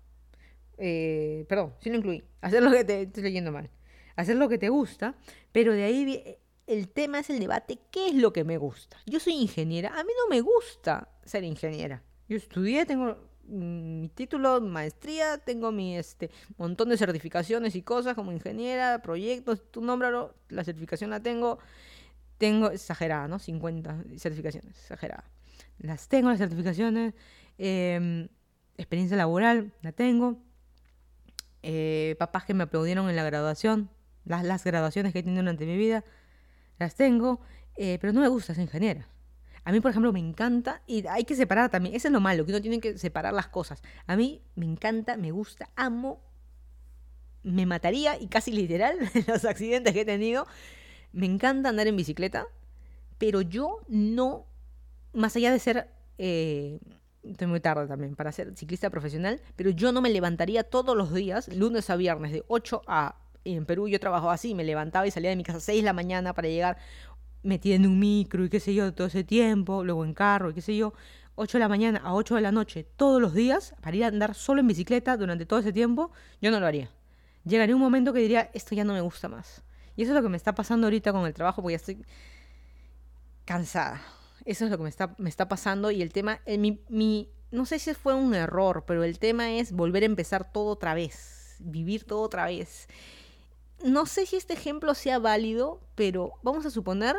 Eh, perdón, sí lo incluí. Hacer lo que te estoy leyendo mal. Hacer lo que te gusta, pero de ahí el tema es el debate, ¿qué es lo que me gusta? Yo soy ingeniera, a mí no me gusta ser ingeniera. Yo estudié, tengo mi título, maestría, tengo mi este montón de certificaciones y cosas como ingeniera, proyectos, tú nómbralo, la certificación la tengo. Tengo, exagerada, ¿no? 50 certificaciones, exagerada. Las tengo, las certificaciones. Em, experiencia laboral, la tengo. Eh, papás que me aplaudieron en la graduación, las, las graduaciones que he tenido durante mi vida, las tengo. Eh, pero no me gusta ser ingeniera. A mí, por ejemplo, me encanta, y hay que separar también, eso es lo malo, que uno tiene que separar las cosas. A mí me encanta, me gusta, amo, me mataría, y casi literal, [laughs] los accidentes que he tenido, me encanta andar en bicicleta, pero yo no, más allá de ser, eh, estoy muy tarde también para ser ciclista profesional, pero yo no me levantaría todos los días, lunes a viernes, de 8 a en Perú yo trabajaba así, me levantaba y salía de mi casa a 6 de la mañana para llegar metida en un micro y qué sé yo, todo ese tiempo, luego en carro y qué sé yo, 8 de la mañana a 8 de la noche todos los días para ir a andar solo en bicicleta durante todo ese tiempo, yo no lo haría. Llegaría un momento que diría, esto ya no me gusta más. Y eso es lo que me está pasando ahorita con el trabajo, porque ya estoy cansada. Eso es lo que me está, me está pasando y el tema, eh, mi, mi, no sé si fue un error, pero el tema es volver a empezar todo otra vez, vivir todo otra vez. No sé si este ejemplo sea válido, pero vamos a suponer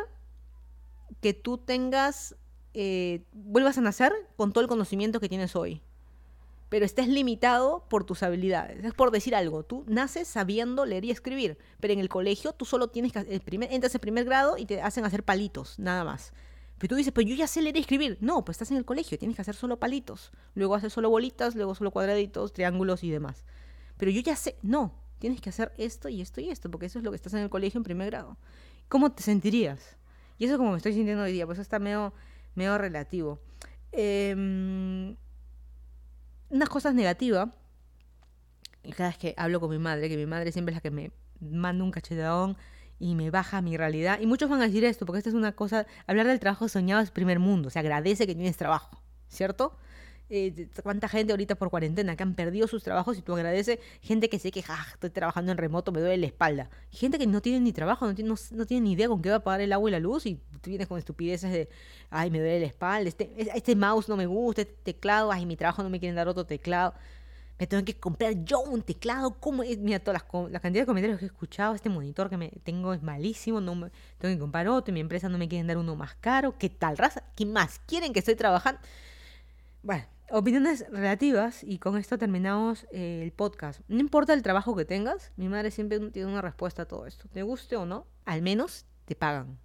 que tú tengas, eh, vuelvas a nacer con todo el conocimiento que tienes hoy, pero estés limitado por tus habilidades. Es por decir algo, tú naces sabiendo leer y escribir, pero en el colegio tú solo tienes que, el primer, entras en primer grado y te hacen hacer palitos, nada más. Pero tú dices, pues yo ya sé leer y escribir. No, pues estás en el colegio, tienes que hacer solo palitos. Luego hacer solo bolitas, luego solo cuadraditos, triángulos y demás. Pero yo ya sé, no, tienes que hacer esto y esto y esto, porque eso es lo que estás en el colegio en primer grado. ¿Cómo te sentirías? Y eso es como me estoy sintiendo hoy día, pues está medio, medio relativo. Eh, unas cosas negativas, cada vez que hablo con mi madre, que mi madre siempre es la que me manda un cachetadón y me baja mi realidad. Y muchos van a decir esto, porque esta es una cosa, hablar del trabajo soñado es primer mundo, se agradece que tienes trabajo, ¿cierto? Eh, cuánta gente ahorita por cuarentena que han perdido sus trabajos y tú agradeces gente que sé que ja, estoy trabajando en remoto, me duele la espalda. Gente que no tiene ni trabajo, no tiene, no, tiene ni idea con qué va a pagar el agua y la luz y tú vienes con estupideces de, ay, me duele la espalda, este, este mouse no me gusta, este teclado, ay, mi trabajo no me quieren dar otro teclado. Me tengo que comprar yo un teclado. ¿Cómo es? Mira, todas las, la cantidad de comentarios que he escuchado. Este monitor que me tengo es malísimo. No me, tengo que comprar otro. Mi empresa no me quieren dar uno más caro. ¿Qué tal raza? ¿Qué más quieren que estoy trabajando? Bueno, opiniones relativas y con esto terminamos eh, el podcast. No importa el trabajo que tengas, mi madre siempre tiene una respuesta a todo esto. Te guste o no, al menos te pagan.